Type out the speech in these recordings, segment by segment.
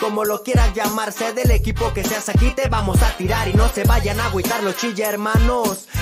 Como lo quieras llamarse del equipo que seas aquí, te vamos a tirar y no se vayan a agüitar los chilla hermanos.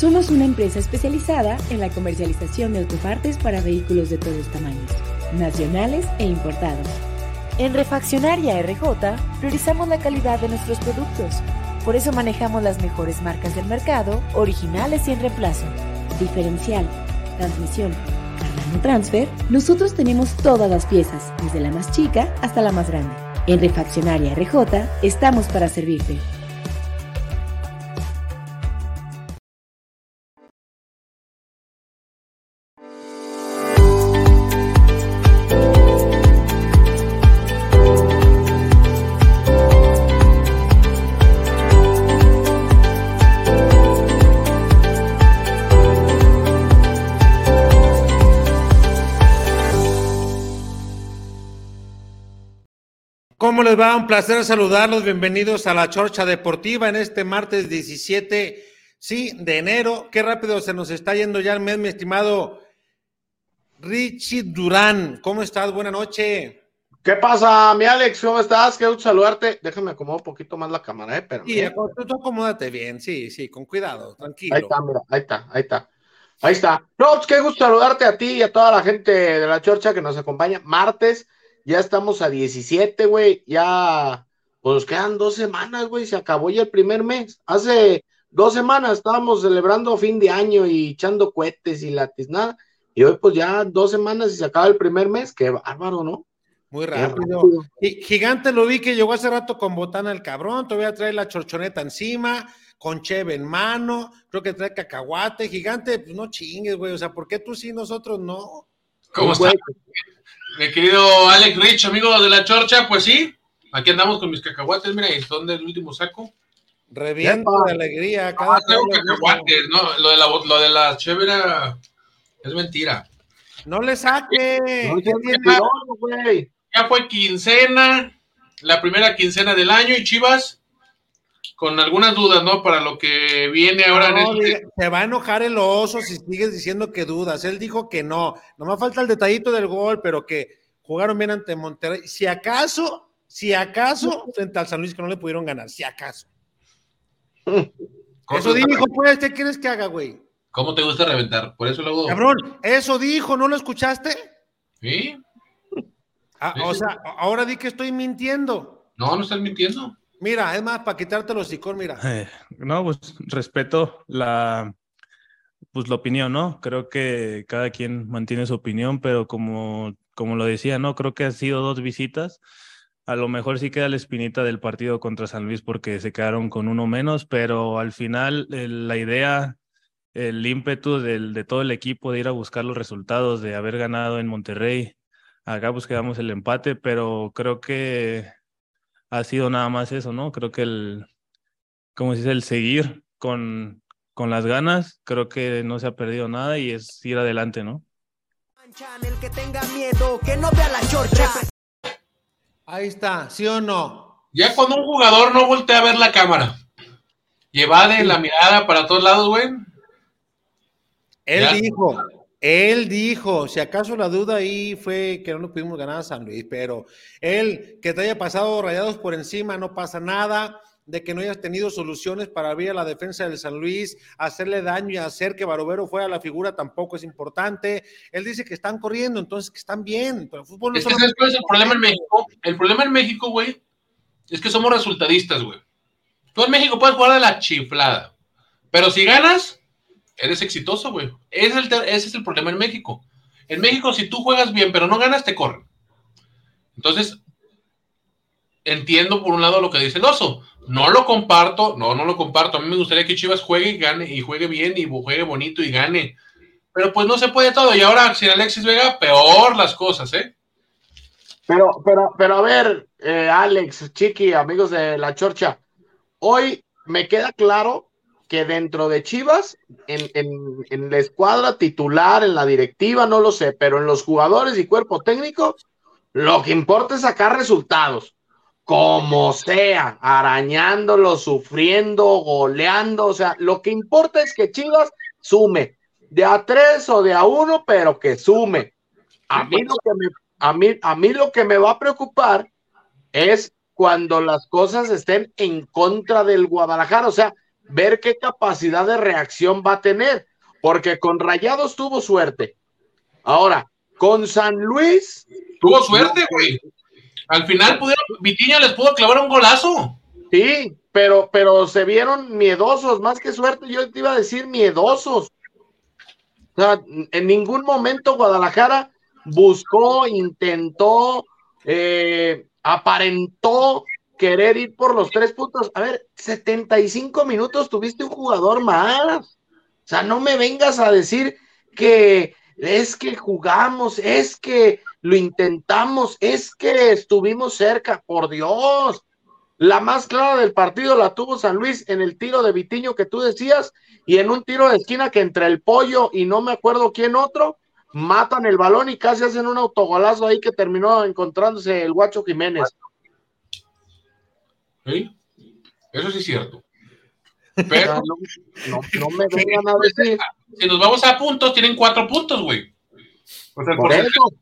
Somos una empresa especializada en la comercialización de autopartes para vehículos de todos tamaños, nacionales e importados. En Refaccionaria RJ priorizamos la calidad de nuestros productos. Por eso manejamos las mejores marcas del mercado, originales y en reemplazo. Diferencial, transmisión, Cardano Transfer, nosotros tenemos todas las piezas, desde la más chica hasta la más grande. En Refaccionaria RJ estamos para servirte. ¿Cómo les va? Un placer saludarlos. Bienvenidos a la Chorcha Deportiva en este martes 17, sí, de enero. Qué rápido se nos está yendo ya el mes, mi estimado Richie Durán. ¿Cómo estás? Buenas noches. ¿Qué pasa, mi Alex? ¿Cómo estás? Qué gusto saludarte. Déjame acomodar un poquito más la cámara, ¿eh? Pero, sí, tú, tú acomódate bien, sí, sí, con cuidado, tranquilo. Ahí está, mira, ahí está, ahí está. Ahí está. No, pues qué gusto saludarte a ti y a toda la gente de la Chorcha que nos acompaña. Martes ya estamos a 17, güey, ya, pues quedan dos semanas, güey, se acabó ya el primer mes. Hace dos semanas estábamos celebrando fin de año y echando cohetes y nada, y hoy pues ya dos semanas y se acaba el primer mes, qué bárbaro, ¿no? Muy rápido. Gigante lo vi que llegó hace rato con botana el cabrón, todavía trae la chorchoneta encima, con cheve en mano, creo que trae cacahuate, gigante, pues no chingues, güey, o sea, ¿por qué tú sí, nosotros no? ¿Cómo estás? Mi querido Alex Rich, amigo de la Chorcha, pues sí, aquí andamos con mis cacahuates, mira, y son del último saco. Reviento de alegría. Cada ah, tengo cacahuates, ¿no? Lo de la, lo de la chévere es mentira. No le saque. ya fue quincena, la primera quincena del año y Chivas con algunas dudas, ¿no? Para lo que viene ahora en este... Se va a enojar el oso si sigues diciendo que dudas. Él dijo que no. No me falta el detallito del gol, pero que jugaron bien ante Monterrey. Si acaso, si acaso, frente al San Luis que no le pudieron ganar, si acaso. Eso dijo, pues, ¿qué quieres que haga, güey? ¿Cómo te gusta reventar? Por eso luego. Cabrón, eso dijo, ¿no lo escuchaste? Sí. Ah, o sea, ahora di que estoy mintiendo. No, no estás mintiendo. Mira, es más, para quitarte los mira. Eh, no, pues respeto la, pues, la opinión, ¿no? Creo que cada quien mantiene su opinión, pero como, como lo decía, ¿no? Creo que han sido dos visitas. A lo mejor sí queda la espinita del partido contra San Luis porque se quedaron con uno menos, pero al final la idea, el ímpetu de todo el equipo de ir a buscar los resultados, de haber ganado en Monterrey, acá pues quedamos el empate, pero creo que ha sido nada más eso, ¿no? Creo que el, como se dice, el seguir con, con las ganas, creo que no se ha perdido nada y es ir adelante, ¿no? El que tenga miedo, que no vea la chorcha. Ahí está, ¿sí o no? Ya cuando un jugador no voltea a ver la cámara, lleva de la mirada para todos lados, güey. Él dijo, él dijo, si acaso la duda ahí fue que no lo pudimos ganar a San Luis, pero él, que te haya pasado rayados por encima, no pasa nada, de que no hayas tenido soluciones para abrir a la defensa del San Luis, hacerle daño y hacer que Barovero fuera la figura tampoco es importante. Él dice que están corriendo, entonces que están bien, pero el fútbol no es que ¿sabes cuál es el problema en México? El problema en México, güey, es que somos resultadistas, güey. Tú en México puedes jugar de la chiflada, Pero si ganas, eres exitoso, güey. Ese, es el problema en México. En México, si tú juegas bien, pero no ganas, te corren. Entonces, entiendo por un lado lo que dice el oso. No lo comparto, no, no lo comparto. A mí me gustaría que Chivas juegue y gane, y juegue bien, y juegue bonito y gane. Pero pues no se puede todo. Y ahora, sin Alexis Vega, peor las cosas, ¿eh? Pero, pero, pero a ver, eh, Alex, Chiqui, amigos de la Chorcha, hoy me queda claro que dentro de Chivas, en, en, la escuadra titular, en la directiva, no lo sé, pero en los jugadores y cuerpo técnico, lo que importa es sacar resultados como sea, arañándolo, sufriendo, goleando, o sea, lo que importa es que Chivas sume, de a tres o de a uno, pero que sume. A mí lo que me, a mí, a mí lo que me va a preocupar es cuando las cosas estén en contra del Guadalajara, o sea, ver qué capacidad de reacción va a tener, porque con Rayados tuvo suerte. Ahora, con San Luis. Tuvo suerte, güey. Al final pudieron, Vitiña les pudo clavar un golazo. Sí, pero, pero se vieron miedosos, más que suerte, yo te iba a decir miedosos. O sea, en ningún momento Guadalajara buscó, intentó, eh, aparentó querer ir por los tres puntos. A ver, 75 minutos tuviste un jugador más. O sea, no me vengas a decir que es que jugamos, es que lo intentamos, es que estuvimos cerca, por Dios. La más clara del partido la tuvo San Luis en el tiro de Vitiño que tú decías y en un tiro de esquina que entre el pollo y no me acuerdo quién otro, matan el balón y casi hacen un autogolazo ahí que terminó encontrándose el Guacho Jiménez. ¿Sí? Eso sí es cierto. Pero no, me vengan a decir. Si nos vamos a puntos, tienen cuatro puntos, güey. por eso,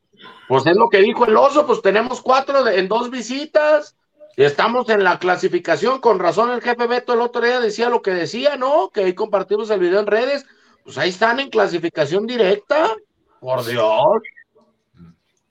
pues es lo que dijo el oso, pues tenemos cuatro en dos visitas. Estamos en la clasificación, con razón el jefe Beto el otro día decía lo que decía, ¿no? Que ahí compartimos el video en redes. Pues ahí están en clasificación directa. Por Dios.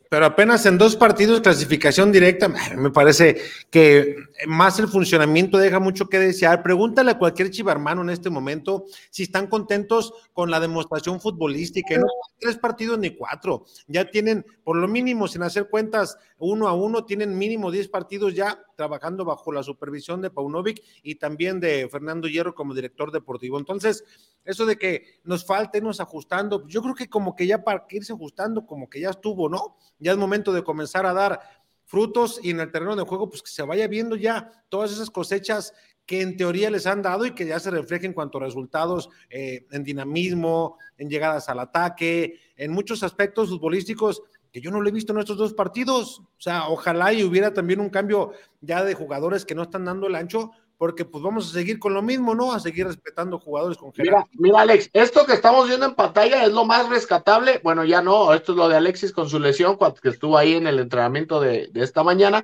Pero apenas en dos partidos clasificación directa, me parece que más el funcionamiento deja mucho que desear. Pregúntale a cualquier chivarmano en este momento si están contentos con la demostración futbolística. No tres partidos ni cuatro. Ya tienen, por lo mínimo, sin hacer cuentas uno a uno, tienen mínimo diez partidos ya trabajando bajo la supervisión de Paunovic y también de Fernando Hierro como director deportivo. Entonces, eso de que nos falta irnos ajustando, yo creo que como que ya para irse ajustando, como que ya estuvo, ¿no? Ya es momento de comenzar a dar frutos y en el terreno de juego, pues que se vaya viendo ya todas esas cosechas que en teoría les han dado y que ya se reflejen en cuanto a resultados eh, en dinamismo, en llegadas al ataque, en muchos aspectos futbolísticos yo no lo he visto en estos dos partidos. O sea, ojalá y hubiera también un cambio ya de jugadores que no están dando el ancho, porque pues vamos a seguir con lo mismo, ¿no? A seguir respetando jugadores con Mira, mira, Alex, esto que estamos viendo en pantalla es lo más rescatable. Bueno, ya no, esto es lo de Alexis con su lesión, que estuvo ahí en el entrenamiento de, esta mañana,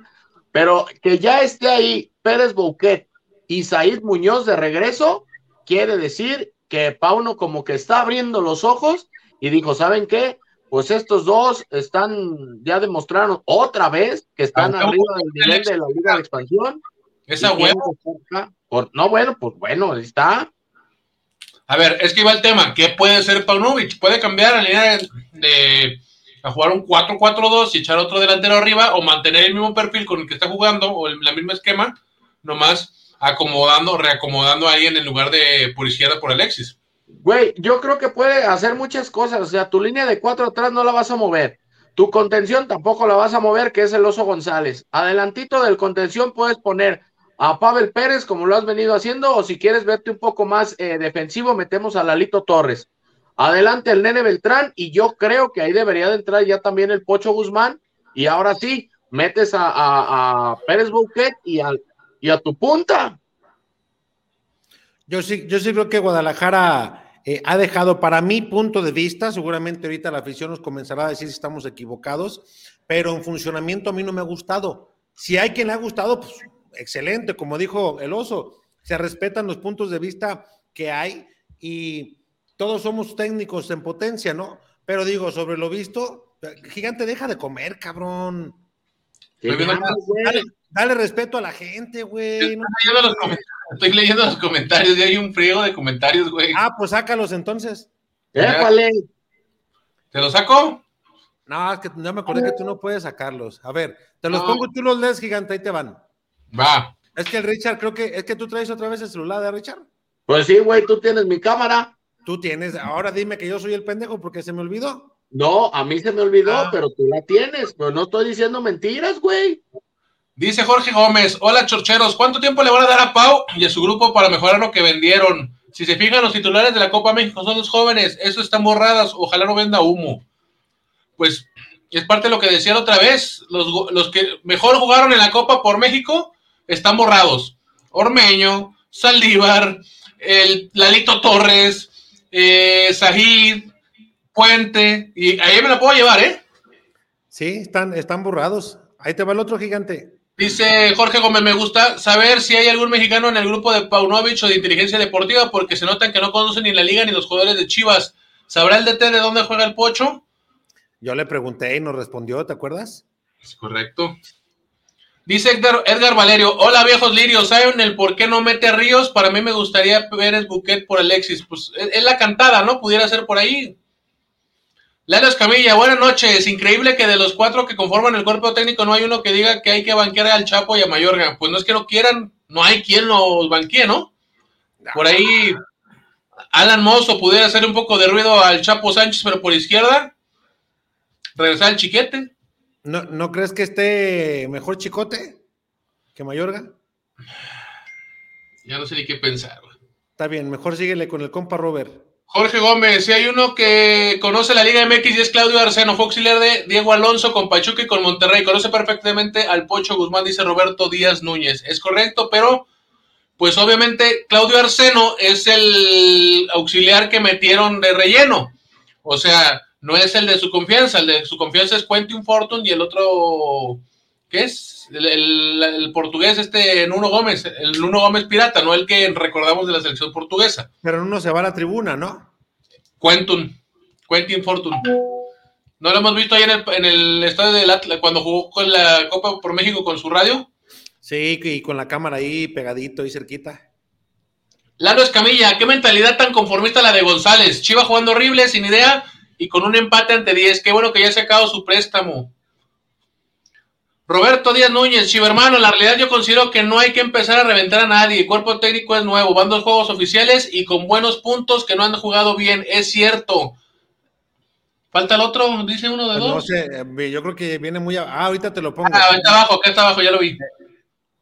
pero que ya esté ahí Pérez Bouquet y Said Muñoz de regreso, quiere decir que Pauno como que está abriendo los ojos y dijo, ¿saben qué? Pues estos dos están, ya demostraron otra vez que están arriba del nivel de la Liga de Expansión esa huevo. no, bueno, pues bueno, ahí está. A ver, es que iba el tema. ¿Qué puede ser Paunovic? ¿Puede cambiar a línea de, a jugar un 4-4-2 y echar otro delantero arriba o mantener el mismo perfil con el que está jugando o el, mismo esquema, nomás acomodando, reacomodando ahí en el lugar de por izquierda por Alexis? Güey, yo creo que puede hacer muchas cosas. O sea, tu línea de cuatro atrás no la vas a mover. Tu contención tampoco la vas a mover, que es el Oso González. Adelantito del contención puedes poner a Pavel Pérez, como lo has venido haciendo, o si quieres verte un poco más eh, defensivo, metemos a Lalito Torres. Adelante el Nene Beltrán, y yo creo que ahí debería de entrar ya también el Pocho Guzmán, y ahora sí, metes a, Pérez Bouquet y a, y a tu punta. Yo sí, yo sí creo que Guadalajara eh, ha dejado, para mi punto de vista, seguramente ahorita la afición nos comenzará a decir si estamos equivocados, pero en funcionamiento a mí no me ha gustado. Si hay quien le ha gustado, pues excelente, como dijo el oso, se respetan los puntos de vista que hay y todos somos técnicos en potencia, ¿no? Pero digo, sobre lo visto, gigante, deja de comer, cabrón. Dale, Dale respeto a la gente, güey. No- Estoy leyendo los comentarios, estoy leyendo los comentarios y hay un friego de comentarios, güey. Ah, pues sácalos entonces. Épale. ¿Te lo saco? No, es que ya me acordé que tú no puedes sacarlos. A ver, te los No. pongo, tú los lees, gigante, ahí te van. Va. Es que el Richard, creo que es que tú traes otra vez el celular de Richard. Pues sí, güey, tú tienes mi cámara. Tú tienes, ahora dime que yo soy el pendejo porque se me olvidó. No, a mí se me olvidó, Ah. pero tú la tienes. Pero no estoy diciendo mentiras, güey. Dice Jorge Gómez, hola chorcheros, ¿cuánto tiempo le van a dar a Pau y a su grupo para mejorar lo que vendieron? Si se fijan, los titulares de la Copa México son los jóvenes, eso están borradas, ojalá no venda humo. Pues es parte de lo que decía la otra vez, los, los que mejor jugaron en la Copa por México están borrados. Ormeño, Saldívar, el Lalito Torres, eh, Puente, y ahí me la puedo llevar, ¿eh? Sí, están, están borrados. Ahí te va el otro gigante. Dice Jorge Gómez, me gusta saber si hay algún mexicano en el grupo de Paunovic o de inteligencia deportiva, porque se notan que no conocen ni la liga ni los jugadores de Chivas. ¿Sabrá el DT de dónde juega el Pocho? Yo le pregunté y nos respondió, ¿te acuerdas? Es correcto. Dice Edgar, Edgar Valerio, hola viejos lirios, ¿saben el por qué no mete Ríos? Para mí me gustaría ver el buquet por Alexis. Pues es, es la cantada, ¿no? Pudiera ser por ahí. Lalo Escamilla, buenas noches. Increíble que de los cuatro que conforman el cuerpo técnico no hay uno que diga que hay que banquear al Chapo y a Mayorga. Pues no es que no quieran, no hay quien los banquee, ¿no? Por ahí Alan Mozo pudiera hacer un poco de ruido al Chapo Sánchez, pero por izquierda. Regresar al chiquete. ¿No, ¿No crees que esté mejor Chicote que Mayorga? Ya no sé ni qué pensar. Está bien, mejor síguele con el compa Robert. Jorge Gómez, si hay uno que conoce la Liga MX y es Claudio Arceno, fue auxiliar de Diego Alonso con Pachuca y con Monterrey, conoce perfectamente al Pocho Guzmán, dice Roberto Díaz Núñez. Es correcto, pero pues obviamente Claudio Arceno es el auxiliar que metieron de relleno. O sea, no es el de su confianza, el de su confianza es Quentin Fortune y el otro, ¿qué es? El, el- el portugués, este Nuno Gómez, el Nuno Gómez Pirata, no el que recordamos de la selección portuguesa. Pero uno se va a la tribuna, ¿no? Quentin, Quentin Fortune. ¿No lo hemos visto ahí en el, en el estadio del Atlas cuando jugó con la Copa por México con su radio? Sí, y con la cámara ahí pegadito y cerquita. Lalo Escamilla, qué mentalidad tan conformista la de González. Chiva jugando horrible, sin idea y con un empate ante 10. Qué bueno que ya se ha acabado su préstamo. Roberto Díaz Núñez, en la realidad yo considero que no hay que empezar a reventar a nadie. El cuerpo técnico es nuevo, van dos juegos oficiales y con buenos puntos que no han jugado bien. Es cierto. Falta el otro, dice uno de Pues no dos. sé, eh, yo creo que viene muy... Ah, ahorita te lo pongo. Ah, está abajo, acá está abajo, ya lo vi.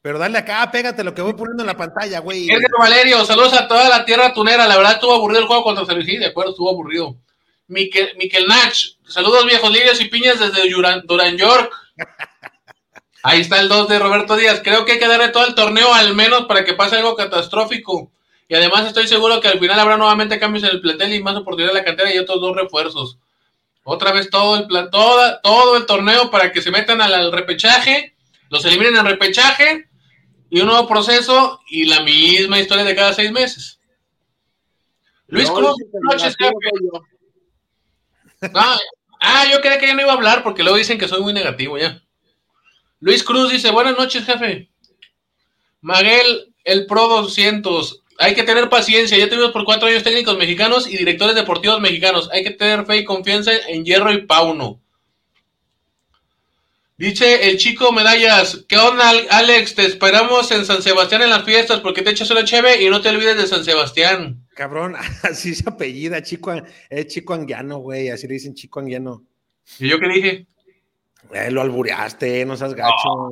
Pero dale acá, pégate lo que voy poniendo en la pantalla, güey. Edgar Valerio, saludos a toda la tierra tunera. La verdad estuvo aburrido el juego contra San Luis. De acuerdo, estuvo aburrido. Miquel, Miquel Nach, saludos viejos lirios y piñas desde Duran York. Ahí está el 2 de Roberto Díaz. Creo que hay que darle todo el torneo al menos para que pase algo catastrófico. Y además estoy seguro que al final habrá nuevamente cambios en el plantel y más oportunidad en la cantera y otros dos refuerzos. Otra vez todo el plan, toda, todo el torneo para que se metan al, al repechaje, los eliminen al repechaje y un nuevo proceso y la misma historia de cada seis meses. Luis No, Cruz, noches. Ah, ah, yo creía que ya no iba a hablar porque luego dicen que soy muy negativo ya. Luis Cruz dice, buenas noches, jefe. Maguel, el Pro 200. Hay que tener paciencia. Ya tuvimos por cuatro años técnicos mexicanos y directores deportivos mexicanos. Hay que tener fe y confianza en Hierro y Pauno. Dice el chico Medallas, ¿qué onda, Alex? Te esperamos en San Sebastián en las fiestas porque te echas una cheve y no te olvides de San Sebastián. Cabrón, así se apellida, chico, es chico anguiano, güey, así le dicen chico anguiano. ¿Y yo qué dije? Eh, lo albureaste, no seas gacho.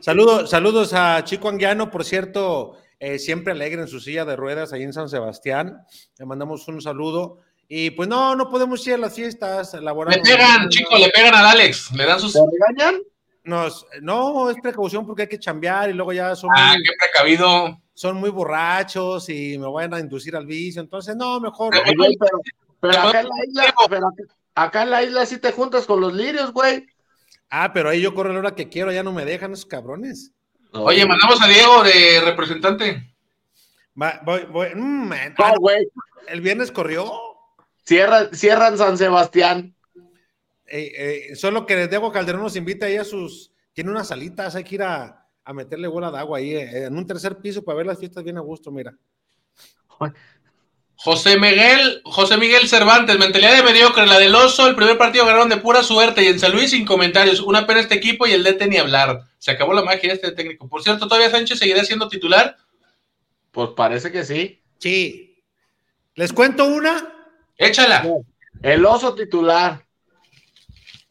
Saludos, saludos a Chico Anguiano, por cierto, eh, siempre alegre en su silla de ruedas ahí en San Sebastián. Le mandamos un saludo. Y pues no, no podemos ir a las fiestas Le laborales. pegan, chicos, le pegan al Alex. Le dan sus... ¿Te regañan? Nos, no, es precaución porque hay que chambear y luego ya son, Ah, muy, qué precavido. son muy borrachos y me van a inducir al vicio. Entonces, no, mejor. Pero- pero, pero acá en la isla, pero acá- acá en la isla sí te juntas con los lirios, güey. Ah, pero ahí yo corro la hora que quiero, ya no me dejan esos cabrones. Oye, mandamos a Diego de representante. Va- voy, voy, mm, man. Ah, No, güey. el viernes corrió. Cierran, cierran San Sebastián. Eh, eh, solo que Diego Calderón nos invita ahí a sus. Tiene unas salitas, hay que ir a, a meterle bola de agua ahí, eh, en un tercer piso para ver las fiestas bien a gusto, mira. José Miguel, José Miguel Cervantes, mentalidad de mediocre, la del oso, el primer partido ganaron de pura suerte y en San Luis sin comentarios, una pena este equipo y el DT ni hablar. Se acabó la magia de este técnico. Por cierto, ¿todavía Sánchez seguirá siendo titular? Pues parece que sí. Sí. ¿Les cuento una? Échala. El oso titular,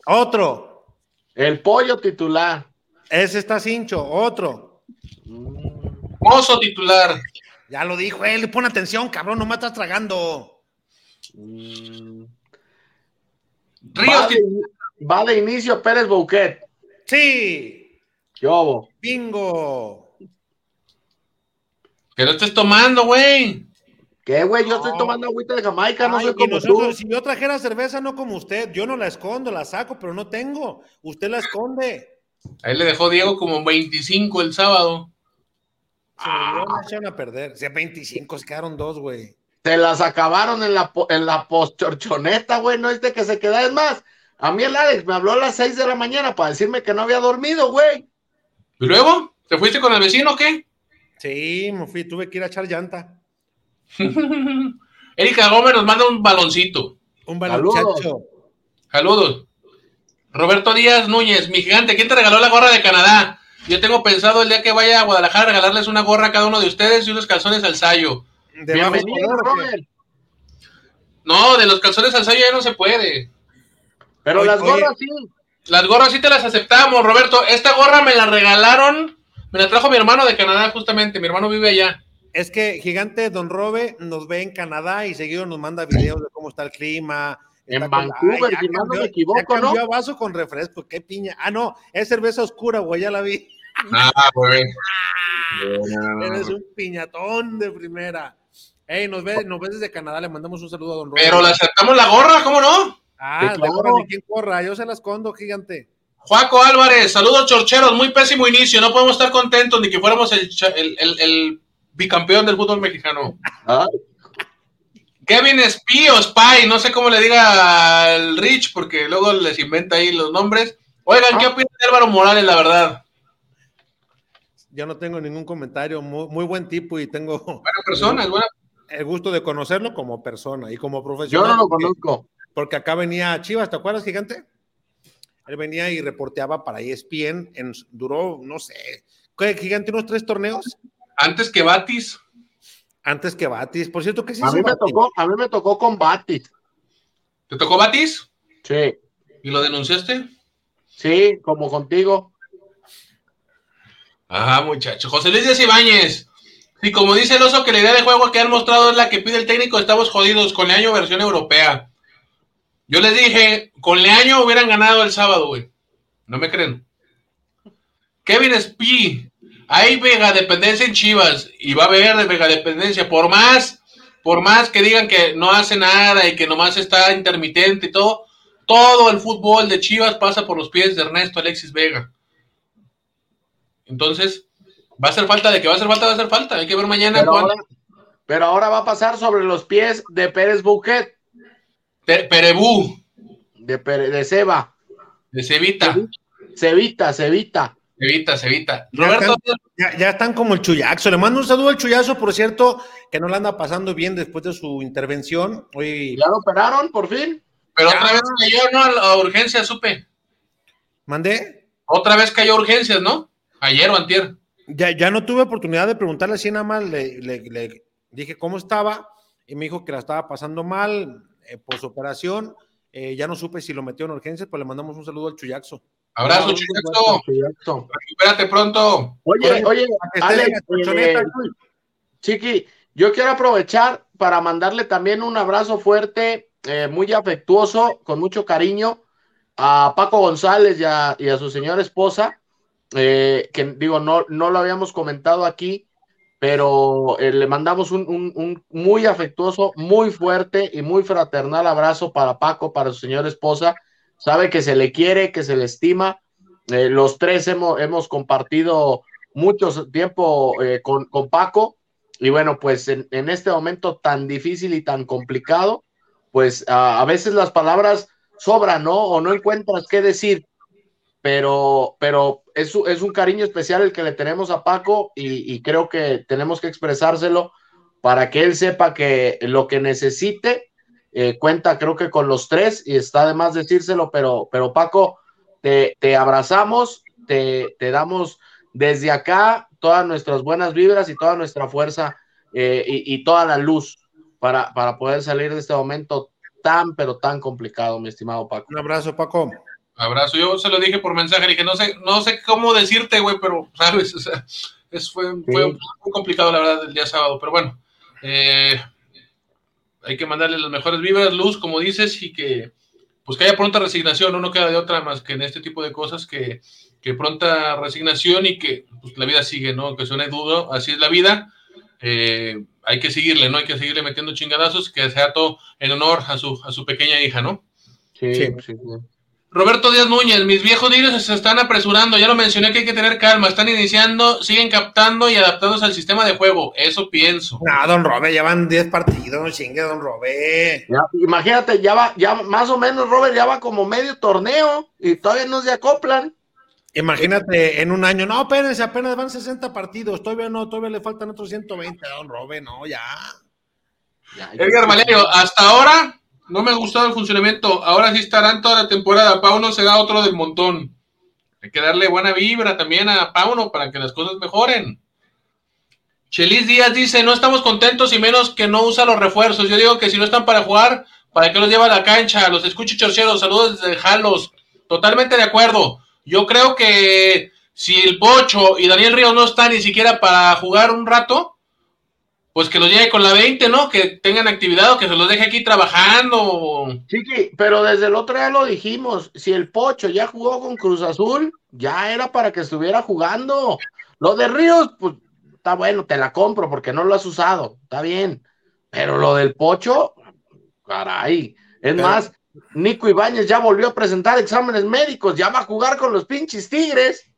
Otro. el pollo titular. Ese está cincho. Otro. Oso titular. Ya lo dijo él. Pon atención, cabrón. No me estás tragando. Mm, Ríos Va de, va de inicio Pérez Bouquet. Sí. Yobo. Bingo. Que no estés tomando, güey. ¿Qué, güey? Yo estoy tomando agüita de Jamaica, no soy y como nosotros, tú. si yo trajera cerveza, no como usted. Yo no la escondo, la saco, pero no tengo. Usted la esconde. Ahí le dejó Diego como 25 el sábado. Se me echaron a perder. O sea, 25, se quedaron dos, güey. Se las acabaron en la, en la post-chorchoneta, güey, no es de que se queda. Es más, a mí el Alex me habló a las 6 de la mañana para decirme que no había dormido, güey. ¿Y luego? ¿Te fuiste con el vecino o qué? Sí, me fui, tuve que ir a echar llanta. Erika Gómez nos manda un baloncito. Un Saludos. balonchacho. Saludos. Roberto Díaz Núñez, mi gigante, ¿quién te regaló la gorra de Canadá? Yo tengo pensado el día que vaya a Guadalajara regalarles una gorra a cada uno de ustedes y unos calzones al sayo. De. Robert. No, de los calzones al sayo ya no se puede. Pero Oye, las oye. gorras sí. Las gorras sí te las aceptamos, Roberto. Esta gorra me la regalaron, me la trajo mi hermano de Canadá justamente, mi hermano vive allá. Es que Gigante Don Robe nos ve en Canadá y seguido nos manda videos de cómo está el clima. En Está Vancouver, si no me equivoco, ya cambió ¿no? a vaso con refresco, qué piña. Ah, no, es cerveza oscura, güey, ya la vi. Ah, güey. Eres un piñatón de primera. Ey, nos ve, nos ves desde Canadá, le mandamos un saludo a Don Robe. Pero le aceptamos la gorra, ¿cómo no? Ah, de claro. gorra ni quien corra, yo se la escondo, Gigante. Juaco Álvarez, saludos chorcheros, muy pésimo inicio, no podemos estar contentos ni que fuéramos el, el- el- el bicampeón del fútbol mexicano. Ay, Kevin Spy o Spy, no sé cómo le diga al Rich, porque luego les inventa ahí los nombres. Oigan, ¿qué opinan de Álvaro Morales, la verdad? Yo no tengo ningún comentario, muy, muy buen tipo y tengo Buena persona, es buena. el gusto de conocerlo como persona y como yo profesional. no lo conozco. Porque acá venía Chivas, ¿te acuerdas, gigante? Él venía y reporteaba para ESPN, en, duró, no sé, ¿qué, gigante, unos tres torneos Antes que Batis, antes que Batis. Por cierto, ¿qué se A hizo mí me Batis? tocó, a mí me tocó con Batis. ¿te tocó Batis? Sí, ¿Y lo denunciaste? sí, como contigo. Ajá, muchacho. José Luis Díaz Ibáñez. Sí, como dice el oso que la idea de juego que han mostrado es la que pide el técnico, estamos jodidos con Leaño versión europea. Yo les dije, con Leaño hubieran ganado el sábado, güey. No me creen. Kevin Spee. Hay vega dependencia en Chivas y va a haber de vega dependencia. Por más, por más que digan que no hace nada y que nomás está intermitente y todo, todo el fútbol de Chivas pasa por los pies de Ernesto Alexis Vega. Entonces, va a hacer falta de que va a hacer falta, va a hacer falta. Hay que ver mañana Pero cuándo- ahora, pero ahora va a pasar sobre los pies de Pérez Bouquet, Pe- Perebú, de, Pere- de Seba. de Cevita. Cevita, Cevita. Cevita, Cevita. Ya Roberto, Ya, ya están como el chullazo. Le mando un saludo al chullazo, por cierto, que no la anda pasando bien después de su intervención. Hoy ¿Ya lo operaron por fin? pero Ya. otra vez cayó, ¿no? A a urgencias, supe. mandé. Otra vez cayó a urgencias, ¿no? Ayer o antier. Ya, ya no tuve oportunidad de preguntarle así nada más. Le, le- le dije cómo estaba y me dijo que la estaba pasando mal eh, por su operación. Eh, ya no supe si lo metió en urgencias, pues le mandamos un saludo al chullazo. Abrazo, No, Chuyazo. Chuyazo. Recupérate pronto. Oye, Oye, Alex, eh, Chiqui, yo quiero aprovechar para mandarle también un abrazo fuerte, eh, muy afectuoso, con mucho cariño a Paco González y a, y a su señora esposa, eh, que digo, no, no lo habíamos comentado aquí, pero eh, le mandamos un, un- muy afectuoso, muy fuerte y muy fraternal abrazo para Paco, para su señora esposa. Sabe que se le quiere, que se le estima. Eh, los tres hemos, hemos compartido mucho tiempo con, con Paco y bueno, pues en, en este momento tan difícil y tan complicado, pues a, a veces las palabras sobran, ¿no? O no encuentras qué decir, pero, pero es, un cariño especial el que le tenemos a Paco y, creo que tenemos que expresárselo para que él sepa que lo que necesite eh, cuenta creo que con los tres y está de más decírselo, pero, pero Paco, te, abrazamos, te, te, damos desde acá todas nuestras buenas vibras y toda nuestra fuerza eh, y, y, toda la luz para, para poder salir de este momento tan, pero tan complicado, mi estimado Paco. Un abrazo, Paco. Abrazo, yo se lo dije por mensaje, dije, no sé, no sé cómo decirte, güey, pero, ¿sabes? O sea, es, fue, sí. fue muy complicado, la verdad, el día sábado, pero bueno, eh, hay que mandarle las mejores vibras, luz, como dices, y que, pues que haya pronta resignación, no, no queda de otra más que en este tipo de cosas, que, que pronta resignación y que pues, la vida sigue, ¿no? Que suene dudo, así es la vida, eh, hay que seguirle, ¿no? Hay que seguirle metiendo chingadazos, que sea todo en honor a su, a su pequeña hija, ¿no? Sí, sí. sí. Roberto Díaz Núñez, mis viejos niños se están apresurando, ya lo mencioné que hay que tener calma, están iniciando, siguen captando y adaptándose al sistema de juego, eso pienso. No, don Robert, ya van 10 partidos, chingue, don Robert. Ya, imagínate, ya va, ya más o menos, Robert, ya va como medio torneo y todavía no se acoplan. Imagínate en un año, no, espérense, apenas van 60 partidos, todavía no, todavía le faltan otros 120 a don Robert, no, ya. ya Edgar Valerio, hasta ahora no me ha gustado el funcionamiento. Ahora sí estarán toda la temporada. Pauno será otro del montón. Hay que darle buena vibra también a Pauno para que las cosas mejoren. Chelis Díaz dice: No estamos contentos y menos que no usa los refuerzos. Yo digo que si no están para jugar, ¿para qué los lleva a la cancha? Los escucho chorceros. Saludos desde Jalos. Totalmente de acuerdo. Yo creo que si el Pocho y Daniel Ríos no están ni siquiera para jugar un rato, pues que los lleve con la 20, ¿no? Que tengan actividad o que se los deje aquí trabajando. Sí, sí, pero desde el otro día lo dijimos, si el Pocho ya jugó con Cruz Azul, ya era para que estuviera jugando. Lo de Ríos, pues está bueno, te la compro porque no lo has usado, está bien. Pero lo del Pocho, caray. Es pero... más, Nico Ibáñez ya volvió a presentar exámenes médicos, ya va a jugar con los pinches Tigres.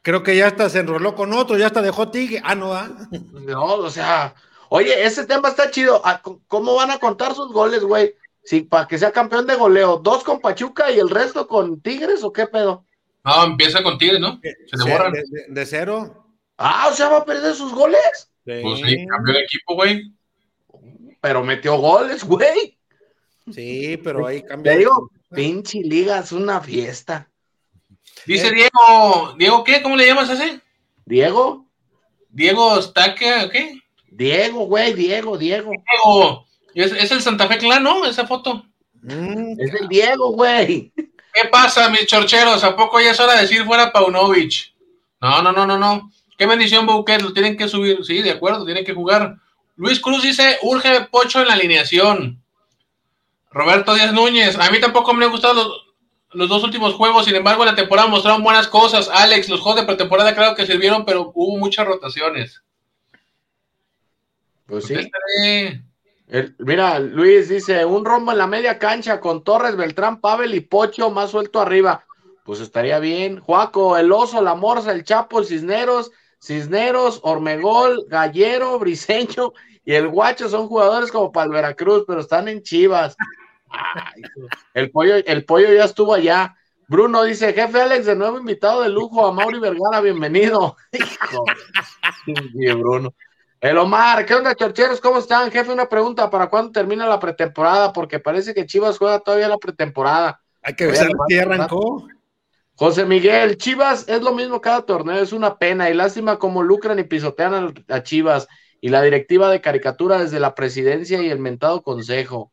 Creo que ya hasta se enroló con otro, ya hasta dejó Tigre. Ah, no, ¿ah? No, o sea, Oye, ese tema está chido. Ah, ¿Cómo van a contar sus goles, güey? Sí, para que sea campeón de goleo. ¿Dos con Pachuca y el resto con Tigres o qué pedo? No, empieza con Tigres, ¿no? Se devoran. De, de, de, cero. Ah, o sea, va a perder sus goles. Sí. Pues sí, cambió de equipo, güey. Pero metió goles, güey. Sí, pero ahí cambió. Te digo, pinche liga, es una fiesta. Dice eh. Diego, ¿Diego qué? ¿Cómo le llamas a ese? Diego. Diego Staca, ¿qué? Diego, güey, Diego, Diego. Diego. ¿Es, es el Santa Fe Clan, ¿no? Esa foto. Mm, es el Diego, güey. ¿Qué pasa, mis chorcheros? ¿A poco ya es hora de decir fuera Paunovic? No, no, no, no, no. Qué bendición, Bouquet, lo tienen que subir. Sí, de acuerdo, tienen que jugar. Luis Cruz dice, urge Pocho en la alineación. Roberto Díaz Núñez, a mí tampoco me han gustado los, los dos últimos juegos, sin embargo, en la temporada mostraron buenas cosas. Alex, los juegos de pretemporada claro que sirvieron, pero hubo muchas rotaciones. Pues sí. El, mira, Luis dice, un rombo en la media cancha con Torres, Beltrán, Pavel y Pocho más suelto arriba. Pues estaría bien. Juaco, el oso, la morsa, el chapo, el cisneros, cisneros, Ormegol, Gallero, Briseño y el guacho son jugadores como para el Veracruz, pero están en Chivas. Ay, el pollo, el pollo ya estuvo allá. Bruno dice, jefe Alex, de nuevo invitado de lujo a Mauri Vergara, bienvenido. Hijo, sí, Bruno. El Omar, ¿qué onda, chorcheros? ¿Cómo están? Jefe, una pregunta, ¿para cuándo termina la pretemporada? Porque parece que Chivas juega todavía la pretemporada. Hay que ver si ya arrancó. José Miguel, Chivas es lo mismo cada torneo, es una pena y lástima como lucran y pisotean a Chivas y la directiva de caricatura desde la presidencia y el mentado consejo.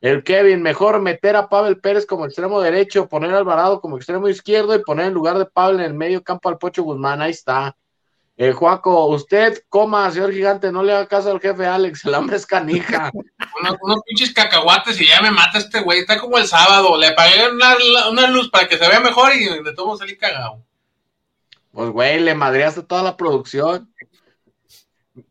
El Kevin, mejor meter a Pavel Pérez como extremo derecho, poner a Alvarado como extremo izquierdo y poner en lugar de Pavel en el medio campo al Pocho Guzmán, ahí está. Eh, Juaco, usted coma, señor gigante, no le haga caso al jefe Alex, el hambre es canija. unos, unos, pinches cacahuates y ya me mata este güey, está como el sábado, le apagué una, una luz para que se vea mejor y de todo salí cagado. Pues güey, le madreaste toda la producción.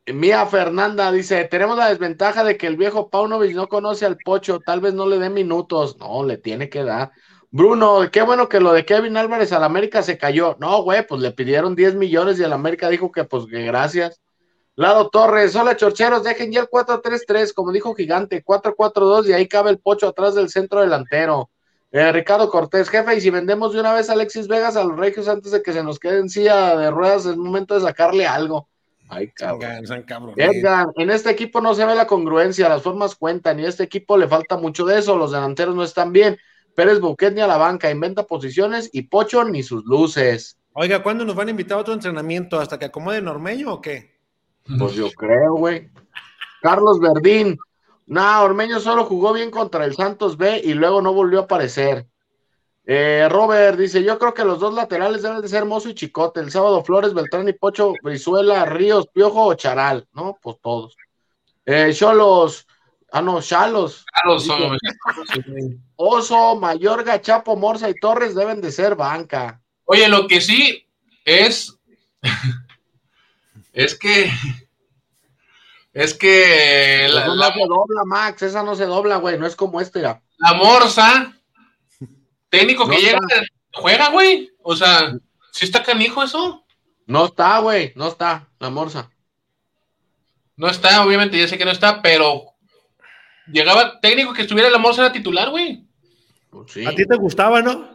Mía Fernanda dice, tenemos la desventaja de que el viejo Paunovic no conoce al Pocho, tal vez no le dé minutos. No, le tiene que dar. Bruno, qué bueno que lo de Kevin Álvarez al América se cayó. No, güey, pues le pidieron 10 millones y el América dijo que pues que gracias. Lado Torres, hola chorcheros, dejen ya el 4-3-3, como dijo Gigante, 4-4-2 y ahí cabe el pocho atrás del centro delantero. Eh, Ricardo Cortés, jefe, y si vendemos de una vez a Alexis Vegas a los Regios antes de que se nos quede en silla de ruedas, es momento de sacarle algo. Ay, cabrón. San cabrón. Edgar, en este equipo no se ve la congruencia, las formas cuentan, y a este equipo le falta mucho de eso, los delanteros no están bien. Pérez Bouquet ni a la banca, inventa posiciones, y Pocho ni sus luces. Oiga, ¿cuándo nos van a invitar a otro entrenamiento? ¿Hasta que acomode Normeño o qué? Pues yo creo, güey. Carlos Verdín. Nah, Ormeño solo jugó bien contra el Santos B y luego no volvió a aparecer. Eh, Robert dice: Yo creo que los dos laterales deben de ser Mozo y Chicote. El sábado Flores, Beltrán y Pocho, Brizuela, Ríos, Piojo o Charal, ¿no? Pues todos. Eh, Cholos, ah, no, Chalos. Son- Oso, Mayorga, Chapo, Morza y Torres deben de ser banca. Oye, lo que sí es. es que. Es que la, no se dobla, Max, esa no se dobla, güey, no es como este. era. la Morsa, técnico que llega, juega, güey. O sea, ¿sí está canijo eso? No está, güey, no está, la Morsa. No está, obviamente, ya sé que no está, pero llegaba técnico que estuviera la Morsa era titular, güey. Pues sí. ¿A ti te gustaba, no?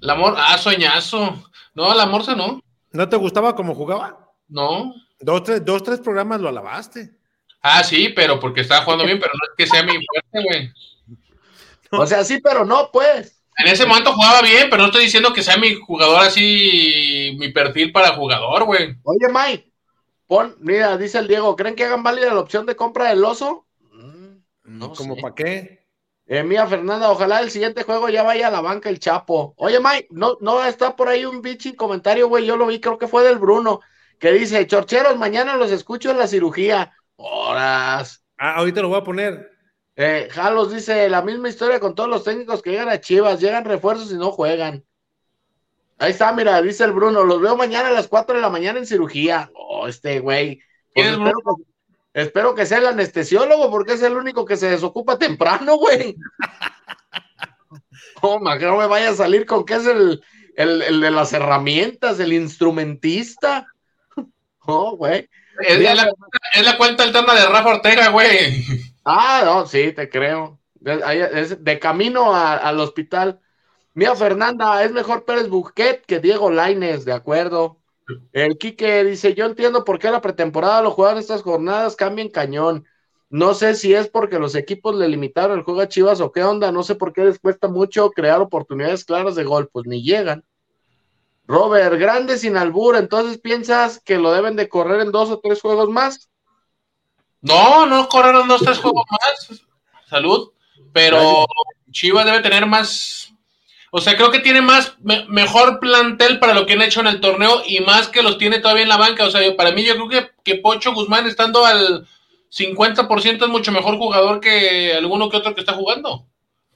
La Mor, ah, soñazo. No, la Morsa no. ¿No te gustaba cómo jugaba? No. Dos, tres, dos, tres programas lo alabaste. Ah, sí, pero porque estaba jugando bien, pero no es que sea mi fuerte, güey. O sea, sí, pero no, pues. En ese momento jugaba bien, pero no estoy diciendo que sea mi jugador así, mi perfil para jugador, güey. Oye, Mike, pon, mira, dice el Diego, ¿creen que hagan válida la opción de compra del oso? No ¿Cómo para qué? Eh, mía Fernanda, ojalá el siguiente juego ya vaya a la banca el Chapo. Oye, Mike, no, no está por ahí un bichi comentario, güey, yo lo vi, creo que fue del Bruno, que dice, chorcheros, mañana los escucho en la cirugía. Horas. Ah, ahorita lo voy a poner. Eh, Jalos dice, la misma historia con todos los técnicos que llegan a Chivas, llegan refuerzos y no juegan. Ahí está, mira, dice el Bruno, los veo mañana a las 4 de la mañana en cirugía. Oh, este güey. Pues ¿Quién es espero, que, espero que sea el anestesiólogo, porque es el único que se desocupa temprano, güey. Oh, ma, que no me vaya a salir con que es el, el, el de las herramientas, el instrumentista. Oh, güey. Es, es la, es la cuenta alterna de Rafa Ortega, güey. Ah, no, sí, te creo. Es, ahí es de camino a- al hospital. Mía Fernanda, es mejor Pérez Busquet que Diego Laines, de acuerdo. El Quique dice, yo entiendo por qué la pretemporada los jugadores de estas jornadas cambian cañón. No sé si es porque los equipos le limitaron el juego a Chivas o qué onda, no sé por qué les cuesta mucho crear oportunidades claras de gol, pues ni llegan. Robert, grande sin albur, entonces piensas que lo deben de correr en dos o tres juegos más. No, no corrieron dos, tres juegos más. Salud. Pero Chivas debe tener más. O sea, creo que tiene más, me- mejor plantel para lo que han hecho en el torneo y más que los tiene todavía en la banca. O sea, yo- para mí yo creo que, que Pocho Guzmán estando al 50% es mucho mejor jugador que alguno que otro que está jugando.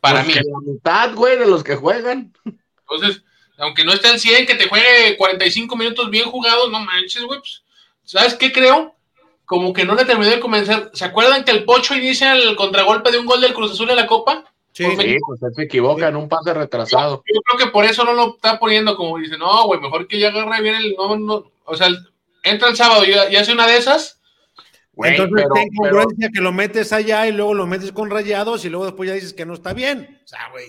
Para Pues mí. que La mitad, güey, de los que juegan. Entonces, aunque no esté al 100, que te juegue 45 minutos bien jugados, no manches, güey. pues, ¿Sabes qué creo? Como que no le terminó de convencer. ¿Se acuerdan que el Pocho inicia el contragolpe de un gol del Cruz Azul en la Copa? Sí, Pues, Sí, pues él se equivoca en un pase retrasado. Yo creo que por eso no lo está poniendo como dice, no, güey, mejor que ya agarre bien el. No, no, o sea, el- entra el sábado y, y hace una de esas. Güey, Entonces pero- ten pero- que lo metes allá y luego lo metes con rayados y luego después ya dices que no está bien. O sea, güey.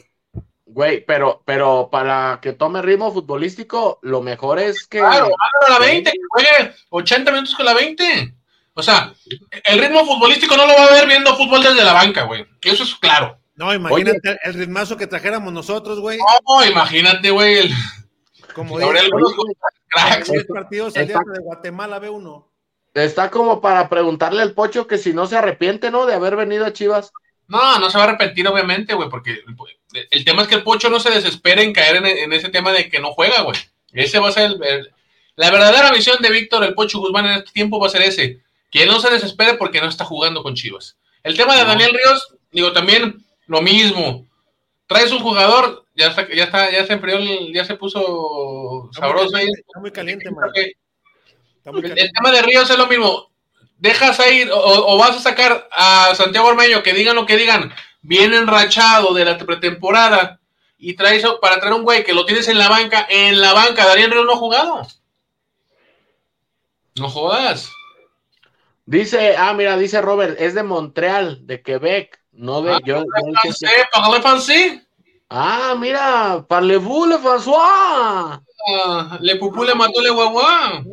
Güey, pero, pero para que tome ritmo futbolístico, lo mejor es que. Claro, a la 20, que juegue 80 minutos con la 20. O sea, el ritmo futbolístico no lo va a ver viendo fútbol desde la banca, güey. Eso es claro. No, imagínate el ritmazo que trajéramos nosotros, güey. No, imagínate, güey. el- Como Gabriel, dice, cracks. 10 partidos al día Exacto. de Guatemala B1. Está como para preguntarle al Pocho que si no se arrepiente, ¿no? De haber venido a Chivas. No, no se va a arrepentir, obviamente, güey, porque el, el tema es que el Pocho no se desespere en caer en, en ese tema de que no juega, güey. Ese va a ser el, el- la verdadera misión de Víctor, el Pocho Guzmán en este tiempo va a ser ese. Que no se desespere porque no está jugando con Chivas. El tema de No. Daniel Ríos, digo, también lo mismo. Traes un jugador, ya está, ya está, ya se enfrió, el- ya se puso sabroso ahí. está muy caliente, man. Está muy El, tema de Ríos es lo mismo. Dejas ahí o, o vas a sacar a Santiago Ormeño que digan lo que digan, bien enrachado de la pretemporada y traes para traer un güey que lo tienes en la banca, en la banca, Daniel Ríos no ha jugado. No jodas. Dice, ah, mira, dice Robert, es de Montreal, de Quebec, no de Ah, yo. Francés, parle francés. Ah, mira, parlez-vous, le François. Ah, le pupú le mató le guagua.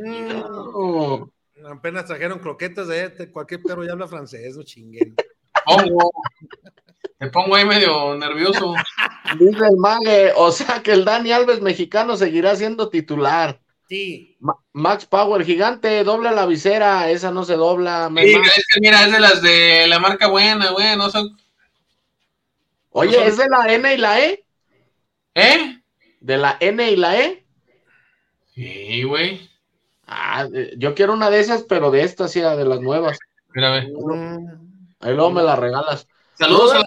Apenas trajeron croquetas de este, cualquier perro ya habla francés, no chinguen. Pongo. Me pongo ahí medio nervioso. Dice el mague, o sea que el Dani Alves mexicano seguirá siendo titular. Sí. Ma- Max Power, gigante, dobla la visera, esa no se dobla. me Sí, es que mira, es de las de la marca buena, güey. No son. Oye, ¿es de la N y la E? ¿Eh? ¿De la N y la E? Sí, güey. Ah, eh, yo quiero una de esas, pero de estas, sí, de las nuevas. Mira, ve. Mm, Ahí luego me la regalas. Saludos a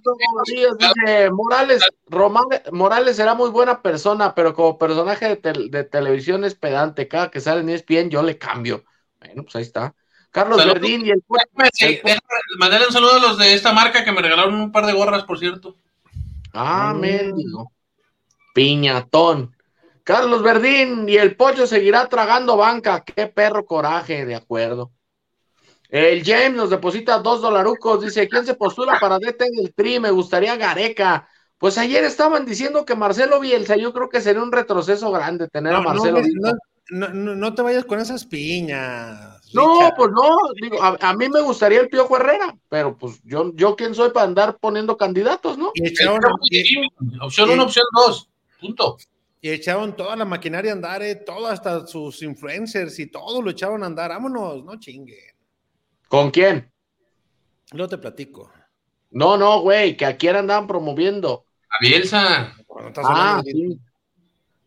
Díaz dice, Morales, Román- Morales será muy buena persona, pero como personaje de, tel- de televisión es pedante. Cada que sale en E ESPN yo le cambio. Bueno, pues ahí está. Carlos Saludos. Verdín y el sí, déjame mandarle un saludo a los de esta marca que me regalaron un par de gorras, por cierto. Ah, Mm. mendigo. Piñatón. Carlos Verdín y el pollo seguirá tragando banca. Qué perro coraje, de acuerdo. El James nos deposita dos dolarucos. Dice: ¿Quién se postula para DT en el tri? Me gustaría Gareca. Pues ayer estaban diciendo que Marcelo Bielsa, yo creo que sería un retroceso grande tener a No, Marcelo no, no, no, no te vayas con esas piñas. No, Richard. pues no, digo, a, a mí me gustaría el Piojo Herrera, pero pues yo, yo quién soy para andar poniendo candidatos, ¿no? Y echaron, y, Opción Sí. 1, opción 2. Punto. y echaron toda la maquinaria a andar, eh, todo, hasta sus influencers y todo lo echaron a andar. Vámonos, no chingue. ¿Con quién? Luego te platico. No, no, güey, que a quién andaban promoviendo. A Bielsa. Ah, sí.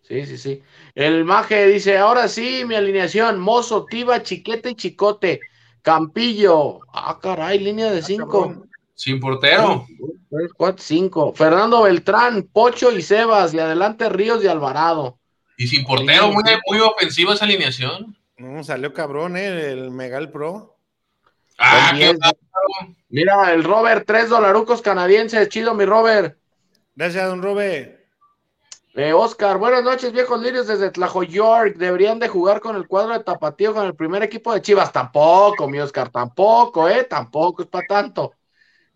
Sí, sí, sí. El Maje dice, ahora sí, mi alineación, Mozo, Tiba, Chiquete y Chicote, Campillo. Ah, caray, línea de cinco. cabrón. Sin portero. Tres, cuatro, cinco. Fernando Beltrán, Pocho y Sebas, y adelante Ríos y Alvarado. Y sin portero, muy, muy ofensiva esa alineación. No, salió cabrón, eh, el Megal Pro. Ah, El qué diez. Mira, el Robert, tres dolarucos canadienses, chido mi Robert. Gracias, don Robe. Eh, Oscar, buenas noches, viejos lirios desde Tlajo York. Deberían de jugar con el cuadro de Tapatío con el primer equipo de Chivas. Tampoco, mi Oscar, tampoco, eh, tampoco es para tanto.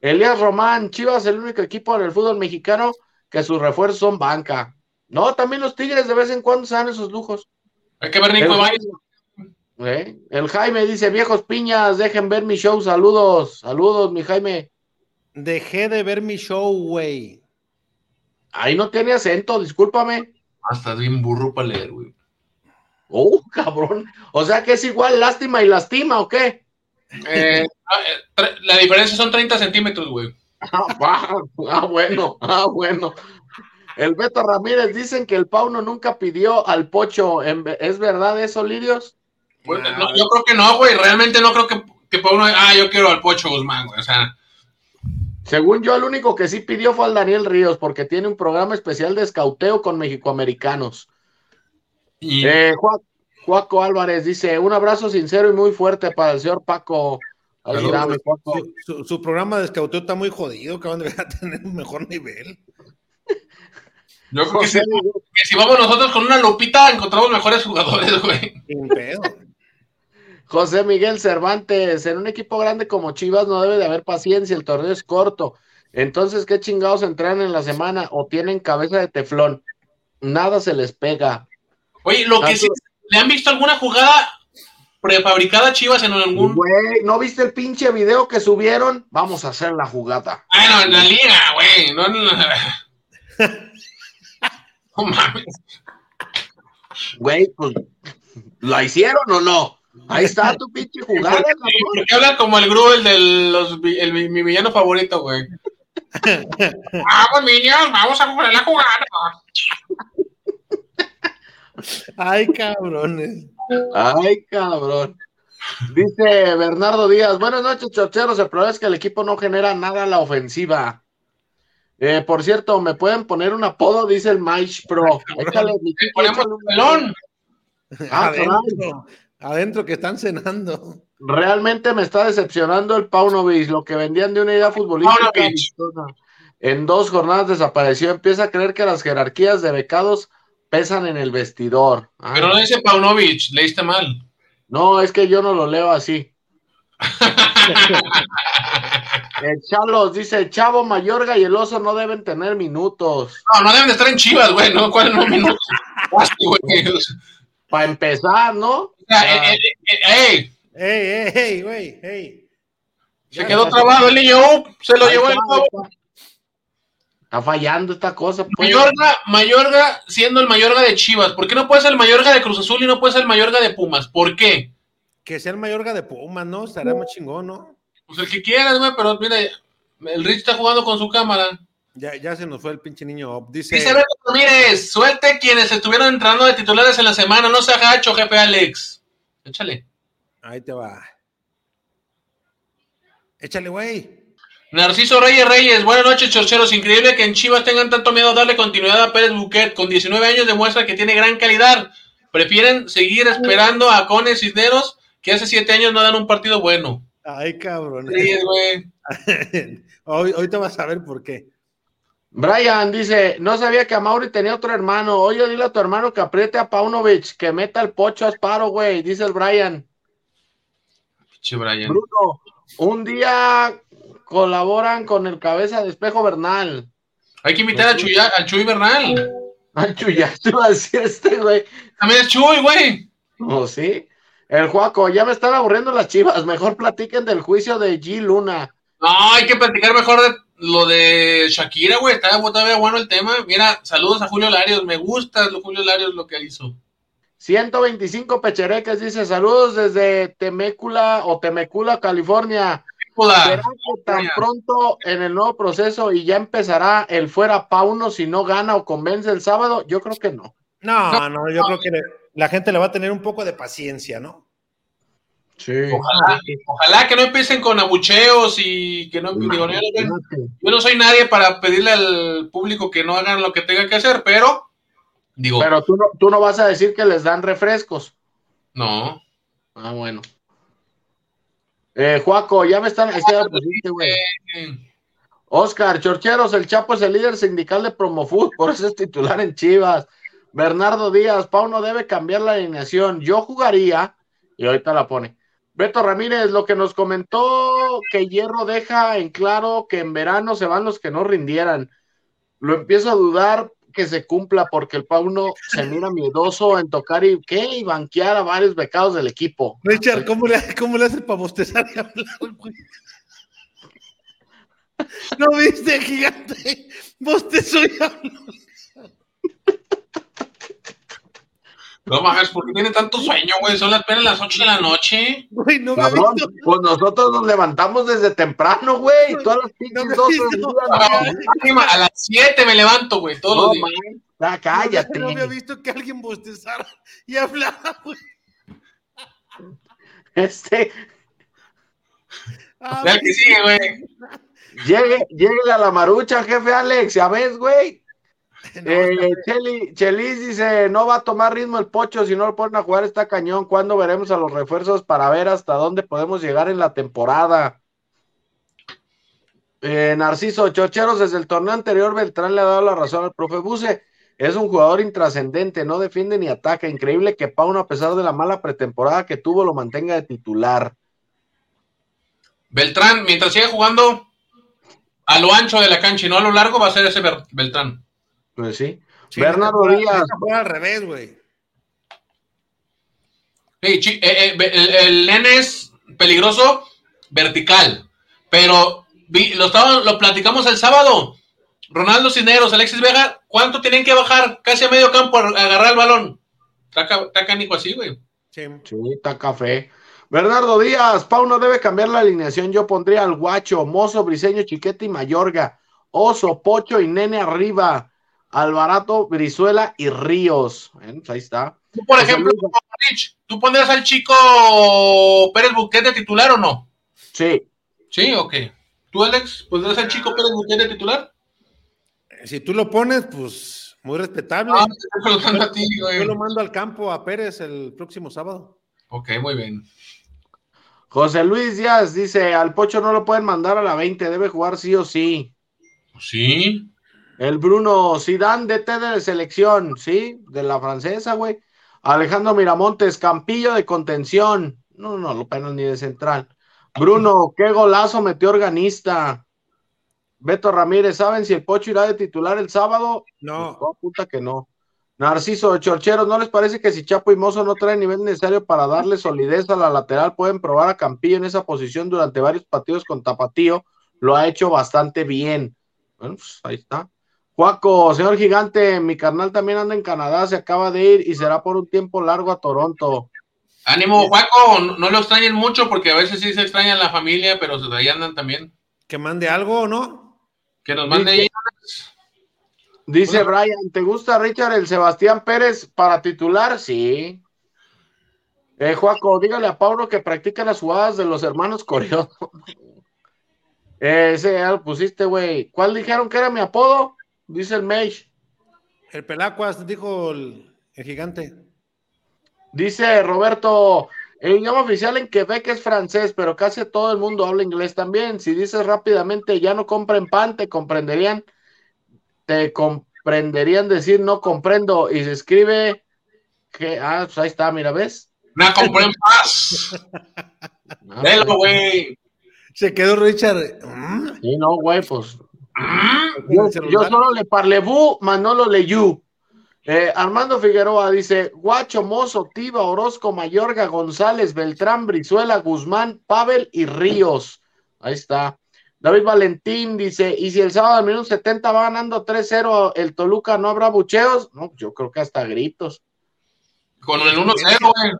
Elías Román, Chivas, el único equipo en el fútbol mexicano que sus refuerzos son banca. No, también los Tigres de vez en cuando se dan esos lujos. Hay que ver Nico Ibáñez. Eh, el Jaime dice, viejos piñas, dejen ver mi show, saludos, saludos, mi Jaime. Dejé de ver mi show, güey. Ahí no tiene acento, discúlpame. Estás bien burro para leer, güey. Oh, cabrón. O sea que es igual lástima y lastima, ¿o qué? Eh, la diferencia son 30 centímetros, güey. Ah, ah, bueno, ah, bueno. El Beto Ramírez dicen que el Pauno nunca pidió al Pocho. ¿Es verdad eso, Lirios? Pues, no, yo creo que no, güey. Realmente no creo que, que para uno. Ah, yo quiero al Pocho Guzmán, güey. O sea, Según yo, el único que sí pidió fue al Daniel Ríos, porque tiene un programa especial de escauteo con mexicoamericanos. y Eh, Juan- Juaco Álvarez dice: Un abrazo sincero y muy fuerte para el señor Paco. Juaco. Su, programa de escauteo está muy jodido, cabrón. Debería tener un mejor nivel. yo creo que si, José, que si vamos nosotros con una lupita, encontramos mejores jugadores, güey. Sin pedo. José Miguel Cervantes, en un equipo grande como Chivas no debe de haber paciencia, el torneo es corto. Entonces, ¿qué chingados entran en la semana o tienen cabeza de teflón? Nada se les pega. Oye, lo que sí, ¿le han visto alguna jugada prefabricada a Chivas en algún. Güey, ¿no viste el pinche video que subieron? Vamos a hacer la jugada. Bueno, en la liga, güey. No la- No mames. Güey, pues, ¿la hicieron o no? Ahí está tu pinche jugada, ¿Por qué, cabrón. por qué habla como el Gru, el de los, el, mi villano favorito, güey? vamos, niños, vamos a jugar la jugada. Ay, cabrones. Ay, cabrón. Dice Bernardo Díaz, buenas noches, chorcheros. El problema es que el equipo no genera nada a la ofensiva. Eh, por cierto, ¿me pueden poner un apodo? Dice el Maish Pro. Échale, mi Ponemos échale un pelón. Ah. Adentro, que están cenando. Realmente me está decepcionando el Paunovic, lo que vendían de una idea futbolística. Paunovic. En dos jornadas desapareció. Empieza a creer que las jerarquías de becados pesan en el vestidor. Ah, Pero no dice Paunovic, leíste mal. no, es que yo no lo leo así. El Chalos dice, Chavo, Mayorga y el Oso no deben tener minutos. No, no deben de estar en Chivas, güey, ¿no? ¿Cuál no minuto? Para empezar, ¿no? eh, eh, eh, ey, ¡Ey, ey, ey, güey! ¡Ey! se quedó trabado el niño, uh, se lo llevó el está, pavo. está. Fallando esta cosa. pues. Mayorga, Mayorga siendo el Mayorga de Chivas. ¿Por qué no puede ser el Mayorga de Cruz Azul y no puede ser el Mayorga de Pumas? ¿Por qué? Que sea el Mayorga de Pumas, ¿no? Estaría más chingón, ¿no? Pues el que quieras, güey, pero mira, el Rich está jugando con su cámara. Ya, ya se nos fue el pinche niño. Dice, Dice Beto Ramírez, suelte quienes estuvieron entrando de titulares en la semana, no sea gacho, jefe Alex. Échale. ahí te va. Échale, güey. Narciso Reyes Reyes, buenas noches, chorcheros. Increíble que en Chivas tengan tanto miedo a darle continuidad a Pérez Buquet. Con 19 años demuestra que tiene gran calidad. Prefieren seguir esperando a Cones Cisneros, que hace 7 años no dan un partido bueno. Ay, cabrón. Reyes, güey. hoy, hoy te vas a ver por qué. Brian dice, no sabía que Amauri tenía otro hermano. Oye, dile a tu hermano que apriete a Paunovic, que meta el pocho a Sparo, güey, dice el Brian. Che, Brian. Bruno, un día colaboran con el cabeza de espejo Bernal. Hay que invitar a Chuy, al Chuy Bernal. Ay, Chuya, te iba a decir este, güey. También es Chuy, güey. ¿O sí? El Juaco, ya me están aburriendo las chivas. Mejor platiquen del juicio de G. Luna. No, hay que platicar mejor de lo de Shakira, güey. Está todavía bueno el tema. Mira, saludos a Julio Larios. Me gusta lo Julio Larios lo que hizo. 125 pechereques dice saludos desde Temécula o Temecula, California. Hola. ¿Será que tan pronto en el nuevo proceso y ya empezará el fuera Pauno si no gana o convence el sábado? Yo creo que no. No, no, yo creo que le- la gente le va a tener un poco de paciencia, ¿no? Sí. Ojalá, ojalá que no empiecen con abucheos y que no digo, yo, no- yo no soy nadie para pedirle al público que no hagan lo que tengan que hacer, pero digo, Pero tú no, tú no vas a decir que les dan refrescos. no. Ah, bueno. Eh, Juaco, ya me están. pusiste, güey. Eh, Oscar, Chorcheros, el Chapo es el líder sindical de Promofood, por eso es titular en Chivas. Bernardo Díaz, Pauno debe cambiar la alineación. Yo jugaría, y ahorita la pone. Beto Ramírez, lo que nos comentó que Hierro deja en claro que en verano se van los que no rindieran. Lo empiezo a dudar que se cumpla porque el Pauno se mira miedoso en tocar y ¿qué? y banquear a varios becados del equipo. Richard, ¿cómo le, cómo le hace para bostezar y hablar? ¿No viste, gigante? Bostezó y habló. No mames, ¿por qué tiene tanto sueño, güey? Son apenas las 8 de la noche. Güey, no me Cabrón, pues nosotros nos levantamos desde temprano, güey, todas las pinches me 12 del hizo. día, Ah, no, mínima, A las 7 me levanto, güey, todos los no, días. man, ya cállate. No había visto que alguien bostezara y hablara, güey. Este, Ah, Ya que sigue, güey. llegue, llegue a la marucha, jefe Alex, ya ves, güey. no, Eh, Cheli- Chelis dice, no va a tomar ritmo el pocho si no lo ponen a jugar está cañón. ¿Cuándo veremos a los refuerzos para ver hasta dónde podemos llegar en la temporada? Eh, Narciso, Chocheros, desde el torneo anterior Beltrán le ha dado la razón al profe Buse. Es un jugador intrascendente, no defiende ni ataca. Increíble que Pauno, a pesar de la mala pretemporada que tuvo, lo mantenga de titular. Beltrán, mientras siga jugando a lo ancho de la cancha y no a lo largo, va a ser ese Beltrán. Pues sí. sí, Bernardo Díaz. al revés, güey. Sí, eh, eh, el, el nene es peligroso vertical, pero vi- lo, estaba- lo platicamos el sábado. Ronaldo Cineros, Alexis Vega, ¿cuánto tienen que bajar? Casi a medio campo a agarrar el balón. Está, ca- está canijo así, güey. Sí. Sí, está café. Bernardo Díaz, Pauno debe cambiar la alineación. Yo pondría al Guacho, Mozo, Briseño, Chiquete y Mayorga. Oso, Pocho y Nene arriba. Alvarato, Brizuela y Ríos. Bueno, pues ahí está. Tú, por José ejemplo, Luis. Rich, ¿tú pondrías al chico Pérez Buquet de titular o no? Sí, Sí, ok. ¿Tú, Alex, pondrías al chico Pérez Buquet de titular? Si tú lo pones, pues muy respetable. Ah, te estoy preguntando a ti, güey. Yo lo mando al campo a Pérez el próximo sábado. Ok, muy bien. José Luis Díaz dice: al Pocho no lo pueden mandar a la 20, debe jugar sí o sí. Sí. El Bruno Sidán, DT de selección, sí, de la francesa, güey. Alejandro Miramontes, Campillo de contención. No, no, lo penan ni de central. Bruno, qué golazo metió organista. Beto Ramírez, ¿saben si el Pocho irá de titular el sábado? No. Pues, puta que no. Narciso, Chorcheros, ¿no les parece que si Chapo y Mozo no traen nivel necesario para darle solidez a la lateral, pueden probar a Campillo en esa posición durante varios partidos con Tapatío? Lo ha hecho bastante bien. Bueno, pues ahí está. Juaco, señor gigante, mi carnal también anda en Canadá, se acaba de ir y será por un tiempo largo a Toronto. Ánimo, Juaco, no, lo extrañen mucho porque a veces sí se extraña la familia, pero ahí andan también. Que mande algo o no. Que nos mande ahí. Dice Brian, ¿te gusta Richard el Sebastián Pérez para titular? Sí. Eh, Juaco, dígale a Pablo que practica las jugadas de los hermanos Corioto. ese ya lo pusiste, güey. ¿Cuál dijeron que era mi apodo? Dice el Mage. El Pelacuas, dijo el, el gigante. Dice Roberto, el idioma oficial en Quebec es francés, pero casi todo el mundo habla inglés también. Si dices rápidamente, ya no compren pan, te comprenderían, te comprenderían decir no comprendo. Y se escribe que, ah, pues ahí está, mira, ¿ves? No compren paz. Ah, Velo, güey. Se quedó Richard. ¿Mm? Sí, no, güey, pues. Mm. Yo, solo le parlez-vous, Manolo Leyú. Eh, Armando Figueroa dice: Guacho, Mozo, Tiba, Orozco, Mayorga, González, Beltrán, Brizuela, Guzmán, Pavel y Ríos. Ahí está. David Valentín dice: ¿Y si el sábado al minuto 70 va ganando 3-0 el Toluca, no habrá bucheos? No, yo creo que hasta gritos. Con el 1-0, güey.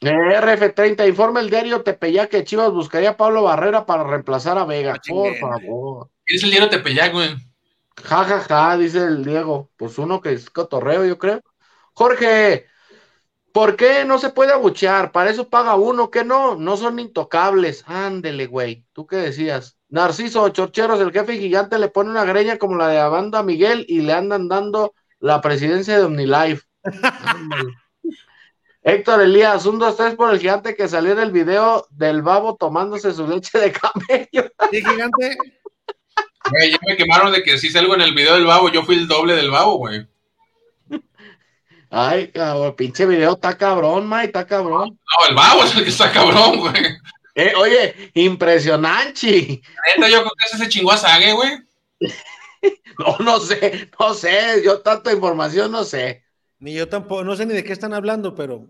Eh, RF30, informa el diario Tepeyac que Chivas buscaría a Pablo Barrera para reemplazar a Vega. Ah, Por favor. ¿Quién es el diario Tepeyac, güey? Ja, ja, ja, dice el Diego. Pues uno que es cotorreo, yo creo. Jorge, ¿por qué no se puede abuchear? Para eso paga uno, que no, no son intocables. Ándele, güey. ¿Tú qué decías? Narciso Chorcheros, el jefe gigante, le pone una greña como la de la banda Miguel y le andan dando la presidencia de OmniLife. Héctor Elías, un, dos, tres por el gigante que salió en el video del babo tomándose su leche de camello. Sí, gigante. Güey, ya me quemaron de que sí salgo en el video del babo. Yo fui el doble del babo, güey. Ay, cabrón, pinche video está cabrón, Mike, está cabrón. No, el babo es el que está cabrón, güey. Eh, oye, impresionante. Neta, yo creo que ese se chingó a Sague, güey. No, no sé, no sé, yo tanta información no sé. Ni yo tampoco, no sé ni de qué están hablando, pero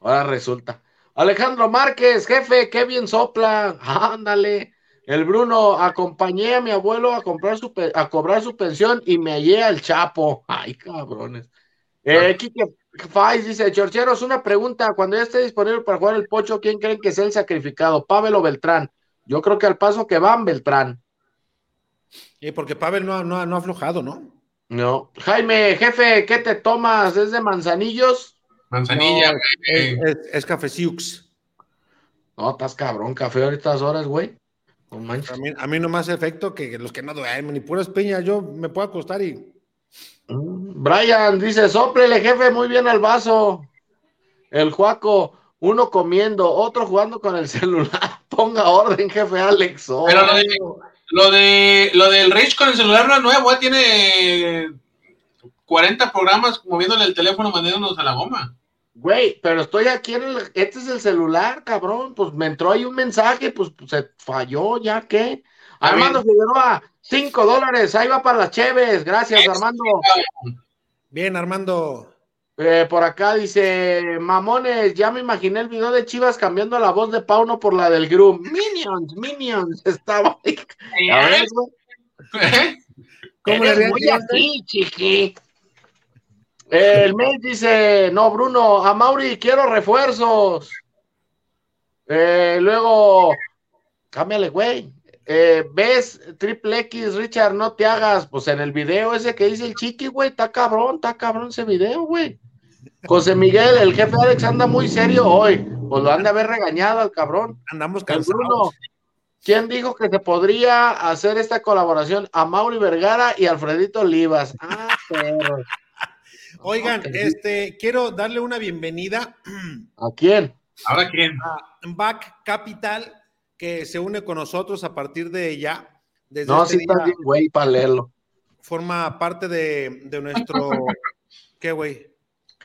Ahora resulta. Alejandro Márquez, jefe, qué bien sopla. Ándale. El Bruno, acompañé a mi abuelo a comprar su pe- a cobrar su pensión y me hallé al Chapo. Ay, cabrones. Eh, Quique Faiz dice, Chorcheros, una pregunta. Cuando ya esté disponible para jugar el pocho, ¿quién creen que sea el sacrificado? ¿Pavel o Beltrán? Yo creo que al paso que van, Beltrán. y porque Pavel no, ha- no, no ha aflojado, ¿no? No. Jaime, jefe, ¿qué te tomas? ¿Es de manzanillos? Manzanilla, No, güey. Es, es, es Cafeciux. No, estás cabrón, café a estas horas, güey. No manches. A mí, a mí no me hace efecto que los que no duermen ni puras piñas, yo me puedo acostar y Mm, Brian dice, soplele, jefe, muy bien al vaso. El Juaco, uno comiendo, otro jugando con el celular. Ponga orden, jefe Alex. Oh, Pero lo, de, lo, de, lo del Rich con el celular no es nuevo, eh, tiene 40 programas moviéndole el teléfono, mandándonos a la goma. Güey, pero estoy aquí en el... Este es el celular, cabrón. Pues me entró ahí un mensaje, pues, pues, se falló, ¿ya qué? Está Armando Figueroa, cinco dólares, ahí va para las cheves. Gracias, Armando. bien, Armando. Eh, por acá dice, mamones, ya me imaginé el video de Chivas cambiando la voz de Pauno por la del Groom. Minions, Minions, estaba ahí. A ver, güey, ¿Cómo le eres muy así, chiqui. El mail dice, no, Bruno, a Mauri quiero refuerzos. Eh, luego, cámbiale, güey. Eh, ¿Ves? Triple X, Richard, no te hagas. Pues en el video ese que dice el chiqui, güey, está cabrón, está cabrón ese video, güey. José Miguel, el jefe Alex anda muy serio hoy. Pues lo han de haber regañado al cabrón. Andamos El cansados. Bruno, ¿quién dijo que se podría hacer esta colaboración? A Mauri Vergara y Alfredito Olivas. Ah, perro. Oigan, este, quiero darle una bienvenida ¿A quién? ¿Ahora quién? a Back Capital, que se une con nosotros a partir de ya. Desde No, este sí está bien, güey, para leerlo. forma parte de, de nuestro. ¿Qué, güey?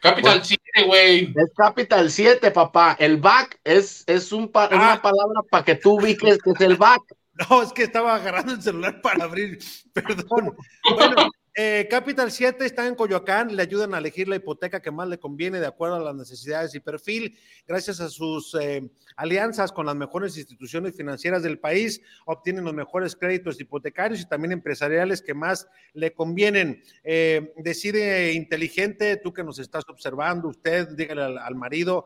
Capital, sí, 7, güey. Es Capital 7, papá. El back es, es un pa- Ah. una palabra para que tú ubiques que es el back. No, es que estaba agarrando el celular para abrir. Perdón. Bueno, eh, Capital 7 está en Coyoacán, le ayudan a elegir la hipoteca que más le conviene de acuerdo a las necesidades y perfil. Gracias a sus eh, alianzas con las mejores instituciones financieras del país, obtienen los mejores créditos hipotecarios y también empresariales que más le convienen. Eh, decide inteligente, tú que nos estás observando, usted, dígale al, al marido,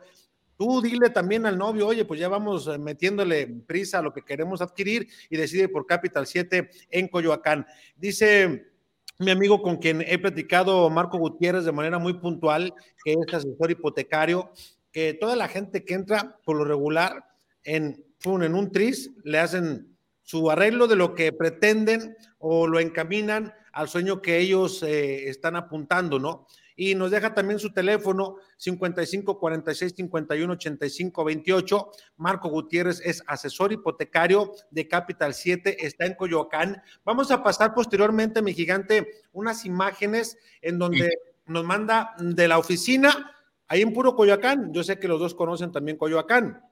Tú dile también al novio, oye, pues ya vamos eh, metiéndole prisa a lo que queremos adquirir y decide por Capital 7 en Coyoacán. Dice mi amigo con quien he platicado, Marco Gutiérrez, de manera muy puntual, que es asesor hipotecario, que toda la gente que entra por lo regular en, en un tris le hacen su arreglo de lo que pretenden o lo encaminan al sueño que ellos eh, están apuntando, ¿no? Y nos deja también su teléfono 55 46 51 85 28. Marco Gutiérrez es asesor hipotecario de Capital 7, está en Coyoacán. Vamos a pasar posteriormente, mi gigante, unas imágenes en donde nos manda de la oficina, ahí en puro Coyoacán. Yo sé que los dos conocen también Coyoacán.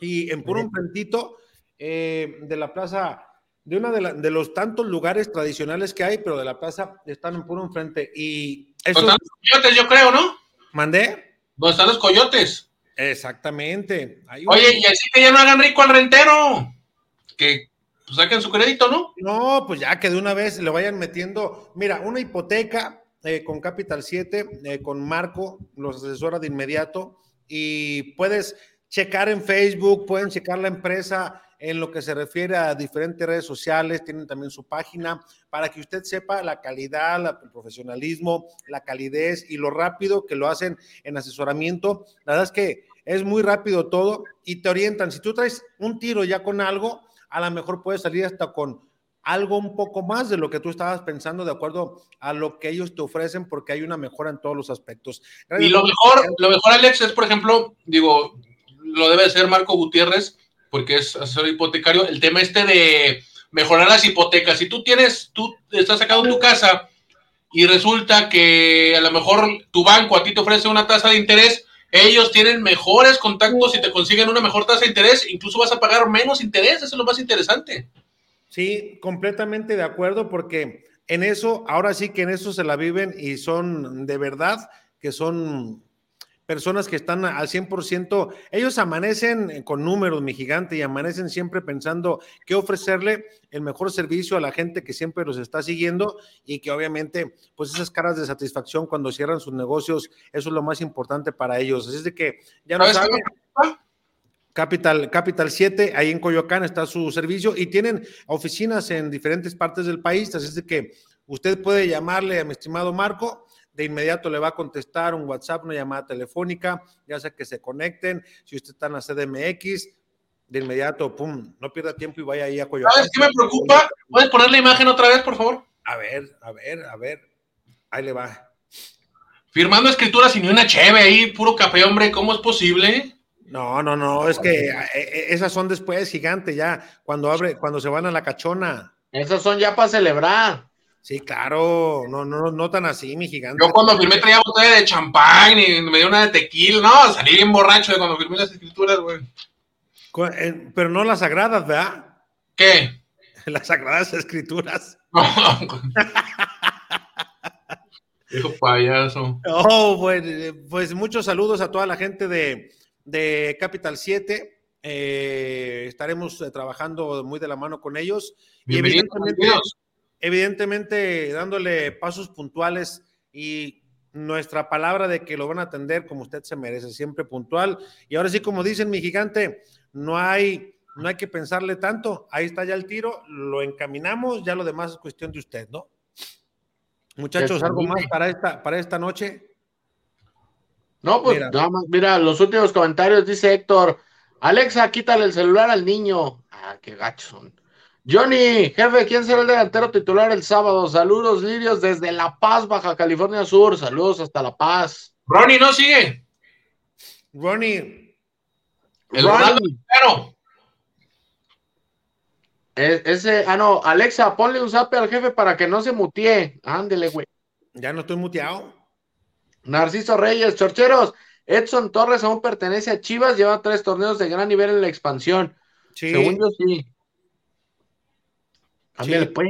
Y en puro enfrentito eh, de la plaza de uno de, de, los tantos lugares tradicionales que hay, pero de la plaza están en puro enfrente. Y eso... están los coyotes, yo creo, ¿no? ¿Mandé? ¿Dónde están los coyotes? Exactamente. Ahí Oye, y así que ya no hagan rico al rentero. Que pues, saquen su crédito, ¿no? No, pues ya que de una vez le vayan metiendo. Mira, una hipoteca eh, con Capital 7, eh, con Marco, los asesora de inmediato. Y puedes checar en Facebook, pueden checar la empresa en lo que se refiere a diferentes redes sociales, tienen también su página para que usted sepa la calidad, el profesionalismo, la calidez y lo rápido que lo hacen en asesoramiento. La verdad es que es muy rápido todo y te orientan. Si tú traes un tiro ya con algo, a lo mejor puedes salir hasta con algo un poco más de lo que tú estabas pensando de acuerdo a lo que ellos te ofrecen porque hay una mejora en todos los aspectos. Y lo mejor, lo mejor, Alex, es, por ejemplo, digo, lo debe ser Marco Gutiérrez, porque es asesor hipotecario, el tema este de mejorar las hipotecas. Si tú tienes, tú estás sacando tu casa y resulta que a lo mejor tu banco a ti te ofrece una tasa de interés, ellos tienen mejores contactos y te consiguen una mejor tasa de interés, incluso vas a pagar menos interés, eso es lo más interesante. Sí, completamente de acuerdo, porque en eso, ahora sí que en eso se la viven y son de verdad que son personas que están al 100%, ellos amanecen con números, mi gigante, y amanecen siempre pensando qué ofrecerle el mejor servicio a la gente que siempre los está siguiendo y que obviamente, pues esas caras de satisfacción cuando cierran sus negocios, eso es lo más importante para ellos. Así es de que ya no saben. Capital, Capital 7, ahí en Coyoacán está su servicio y tienen oficinas en diferentes partes del país, así es de que usted puede llamarle a mi estimado Marco, de inmediato le va a contestar un WhatsApp, una llamada telefónica, ya sea que se conecten, si usted está en la CDMX, de inmediato, pum, no pierda tiempo y vaya ahí a Coyoacán. ¿Sabes qué me preocupa? ¿Puedes poner la imagen otra vez, por favor? A ver, a ver, a ver, ahí le va. Firmando escrituras y ni una cheve ahí, puro café, hombre, ¿cómo es posible? No, no, no, es que esas son después, gigante, ya, cuando abre, cuando se van a la cachona. Esas son ya para celebrar. Sí, claro, no, no, no tan así, mi gigante. Yo cuando firmé traía botella de champán y me dio una de tequila, no, salí bien borracho de cuando firmé las escrituras, güey. eh, Pero no las sagradas, ¿verdad? ¿Qué? Las sagradas escrituras. No, Hijo payaso. Oh, pues, pues, muchos saludos a toda la gente de, de Capital 7. Eh, estaremos eh, trabajando muy de la mano con ellos. Bienvenidos, y evidentemente, evidentemente dándole pasos puntuales y nuestra palabra de que lo van a atender como usted se merece, siempre puntual. Y ahora sí, como dicen mi gigante, no hay, no hay que pensarle tanto. Ahí está ya el tiro, lo encaminamos, ya lo demás es cuestión de usted, ¿no? Muchachos, ¿algo más para esta, para esta noche? No, pues mira. nada más, mira, los últimos comentarios dice Héctor, Alexa, quítale el celular al niño. Ah, qué gachos son. Johnny, jefe, ¿quién será el delantero titular el sábado? Saludos, Lirios, desde La Paz, Baja California Sur. Saludos hasta La Paz. Ronnie, ¿no sigue? Ronnie. El Ronnie. Es, ese, ah, no, Alexa, ponle un zape al jefe para que no se mutee. Ándele, güey. Ya no estoy muteado. Narciso Reyes, chorcheros. Edson Torres aún pertenece a Chivas, lleva tres torneos de gran nivel en la expansión. Sí. Según yo, sí. Sí. pues.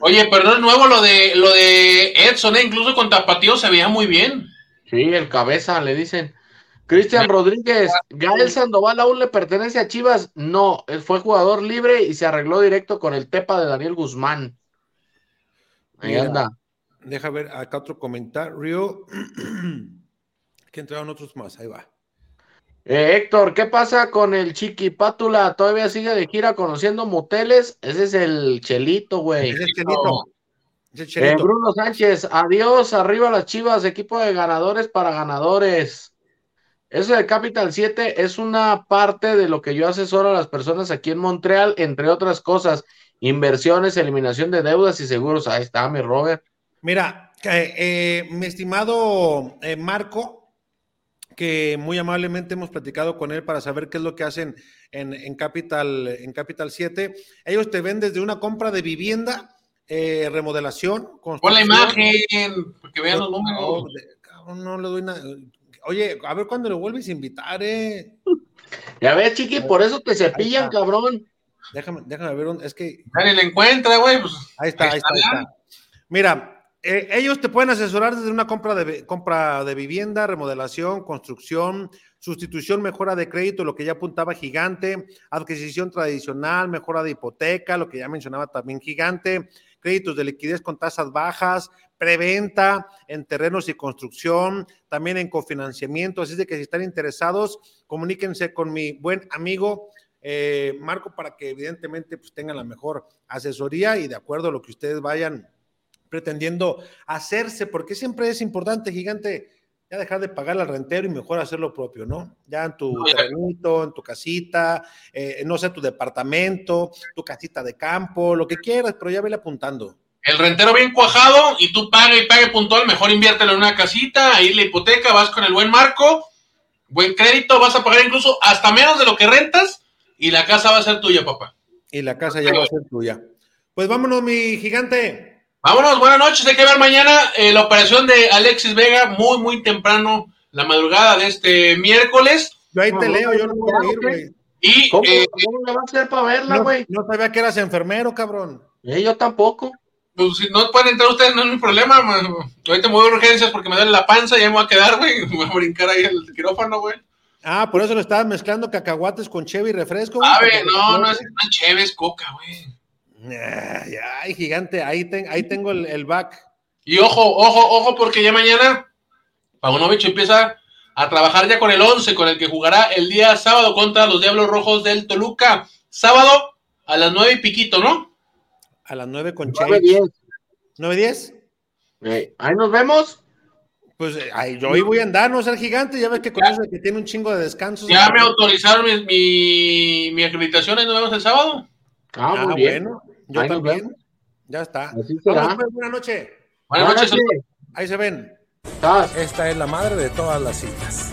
Oye, pero no es nuevo lo de lo de Edson, ¿eh? incluso con Tapatío se veía muy bien. Sí, el cabeza, le dicen. Cristian Rodríguez, Gael Sandoval aún le pertenece a Chivas. No, él fue jugador libre y se arregló directo con el Tepa de Daniel Guzmán. Ahí Mira. anda. Deja ver acá otro comentario. que entraron otros más, ahí va. Eh, Héctor, ¿qué pasa con el Chiqui Pátula? ¿Todavía sigue de gira conociendo moteles? Ese es el Chelito, güey. Es el Chelito. Es el Eh. Bruno Sánchez, adiós, arriba las chivas, equipo de ganadores para ganadores. Eso de Capital 7 es una parte de lo que yo asesoro a las personas aquí en Montreal, entre otras cosas, inversiones, eliminación de deudas y seguros. Ahí está, mi Robert. Mira, eh, mi estimado Marco, que muy amablemente hemos platicado con él para saber qué es lo que hacen en, en Capital, en Capital 7. Ellos te ven desde una compra de vivienda, eh, remodelación, Pon la imagen, para que vean los No, números. cabrón, no le doy nada. Oye, a ver cuándo lo vuelves a invitar, eh. Ya ves, Chiqui, por eso te cepillan, cabrón. Déjame, déjame ver, un- es que Nadie la encuentra, güey. Pues, Ahí está, ahí está, ahí está. Mira, eh, ellos te pueden asesorar desde una compra de, compra de vivienda, remodelación, construcción, sustitución, mejora de crédito, lo que ya apuntaba Gigante, adquisición tradicional, mejora de hipoteca, lo que ya mencionaba también Gigante, créditos de liquidez con tasas bajas, preventa en terrenos y construcción, también en cofinanciamiento. Así es de que si están interesados, comuníquense con mi buen amigo eh, Marco para que evidentemente pues, tengan la mejor asesoría y de acuerdo a lo que ustedes vayan pretendiendo hacerse, porque siempre es importante, gigante, ya dejar de pagar al rentero y mejor hacer lo propio, ¿no? Ya en tu terrenito, en tu casita, eh, no sé, tu departamento, tu casita de campo, lo que quieras, pero ya vele apuntando. el rentero bien cuajado y tú pague y pague puntual, mejor inviértelo en una casita, ahí la hipoteca, vas con el buen marco, buen crédito, vas a pagar incluso hasta menos de lo que rentas y la casa va a ser tuya, papá. Y la casa ya va a ser tuya. Pues vámonos, mi gigante. Vámonos, buenas noches. Hay que ver mañana eh, la operación de Alexis Vega, muy, muy temprano, la madrugada de este miércoles. Yo ahí te No, leo, yo no puedo no, ir, güey. Y ¿Cómo, eh, cómo le va a hacer para verla, No, güey? no sabía que eras enfermero, cabrón. Eh, yo tampoco. pues, si no pueden entrar ustedes, no es mi problema. man. Ahorita me voy a urgencias porque me duele la panza y ya me voy a quedar, güey. Me voy a brincar ahí el quirófano, güey. Ah, por eso le estabas mezclando cacahuates con cheve y refresco. güey, A ver, no, te no es una chévere, es coca, güey. Ay, ay, gigante, ahí, ten- ahí tengo el, el back. Y ojo, ojo, ojo, porque ya mañana Paunovic empieza a trabajar ya con el 11, con el que jugará el día sábado contra los Diablos Rojos del Toluca. Sábado a las nueve y piquito, ¿no? A las 9 con 9 Che. 10. ¿9-10? Eh, ahí nos vemos. Pues eh, ay, yo ahí voy a andar, no ser gigante. Ya ves que con eso que tiene un chingo de descansos. Ya me autorizaron mi, mi, mi acreditación y nos vemos el sábado. Ah, Ah, muy bien. bueno, yo Ahí también. Ya está. Pues, buenas noches. Buenas noches. Ahí se ven. Estás. Esta es la madre de todas las citas.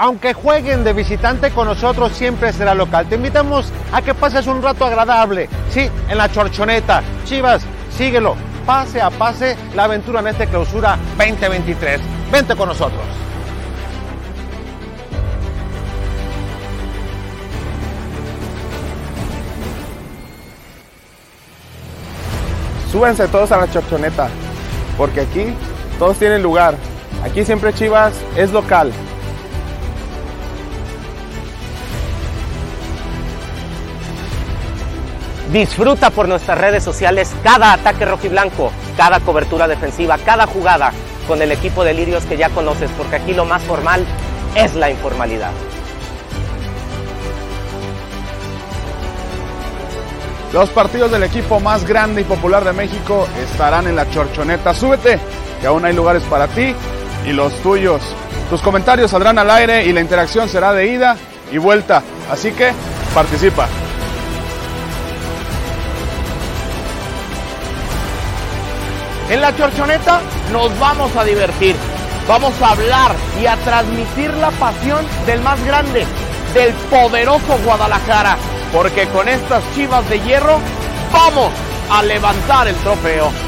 Aunque jueguen de visitante con nosotros, siempre será local. Te invitamos a que pases un rato agradable, sí, en la chorchoneta. Chivas, síguelo, pase a pase la aventura en este clausura 2023. Vente con nosotros. Súbense todos a la chorchoneta, porque aquí todos tienen lugar. Aquí siempre Chivas es local. Disfruta por nuestras redes sociales cada ataque rojiblanco, cada cobertura defensiva, cada jugada con el equipo de Lirios que ya conoces, porque aquí lo más formal es la informalidad. Los partidos del equipo más grande y popular de México estarán en la chorchoneta. Súbete, que aún hay lugares para ti y los tuyos. Tus comentarios saldrán al aire y la interacción será de ida y vuelta. Así que participa. En la chorchoneta nos vamos a divertir, vamos a hablar y a transmitir la pasión del más grande, del poderoso Guadalajara, porque con estas chivas de hierro vamos a levantar el trofeo.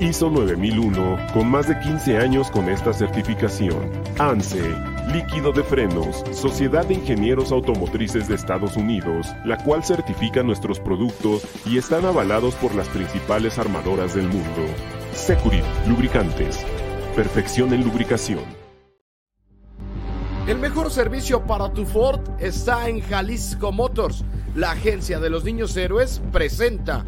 ISO 9001, con más de 15 años con esta certificación. ANSE, líquido de frenos, Sociedad de Ingenieros Automotrices de Estados Unidos, la cual certifica nuestros productos y están avalados por las principales armadoras del mundo. Securit, lubricantes. Perfección en lubricación. El mejor servicio para tu Ford está en Jalisco Motors. La agencia de los niños héroes presenta.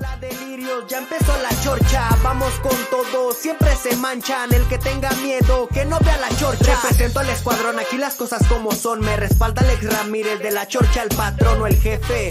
Bola delirios, ya empezó la chorcha, vamos con todo, siempre se manchan, el que tenga miedo, que no vea la chorcha. Represento al escuadrón, aquí las cosas como son, me respalda Alex Ramírez de la chorcha, el patrón o el jefe,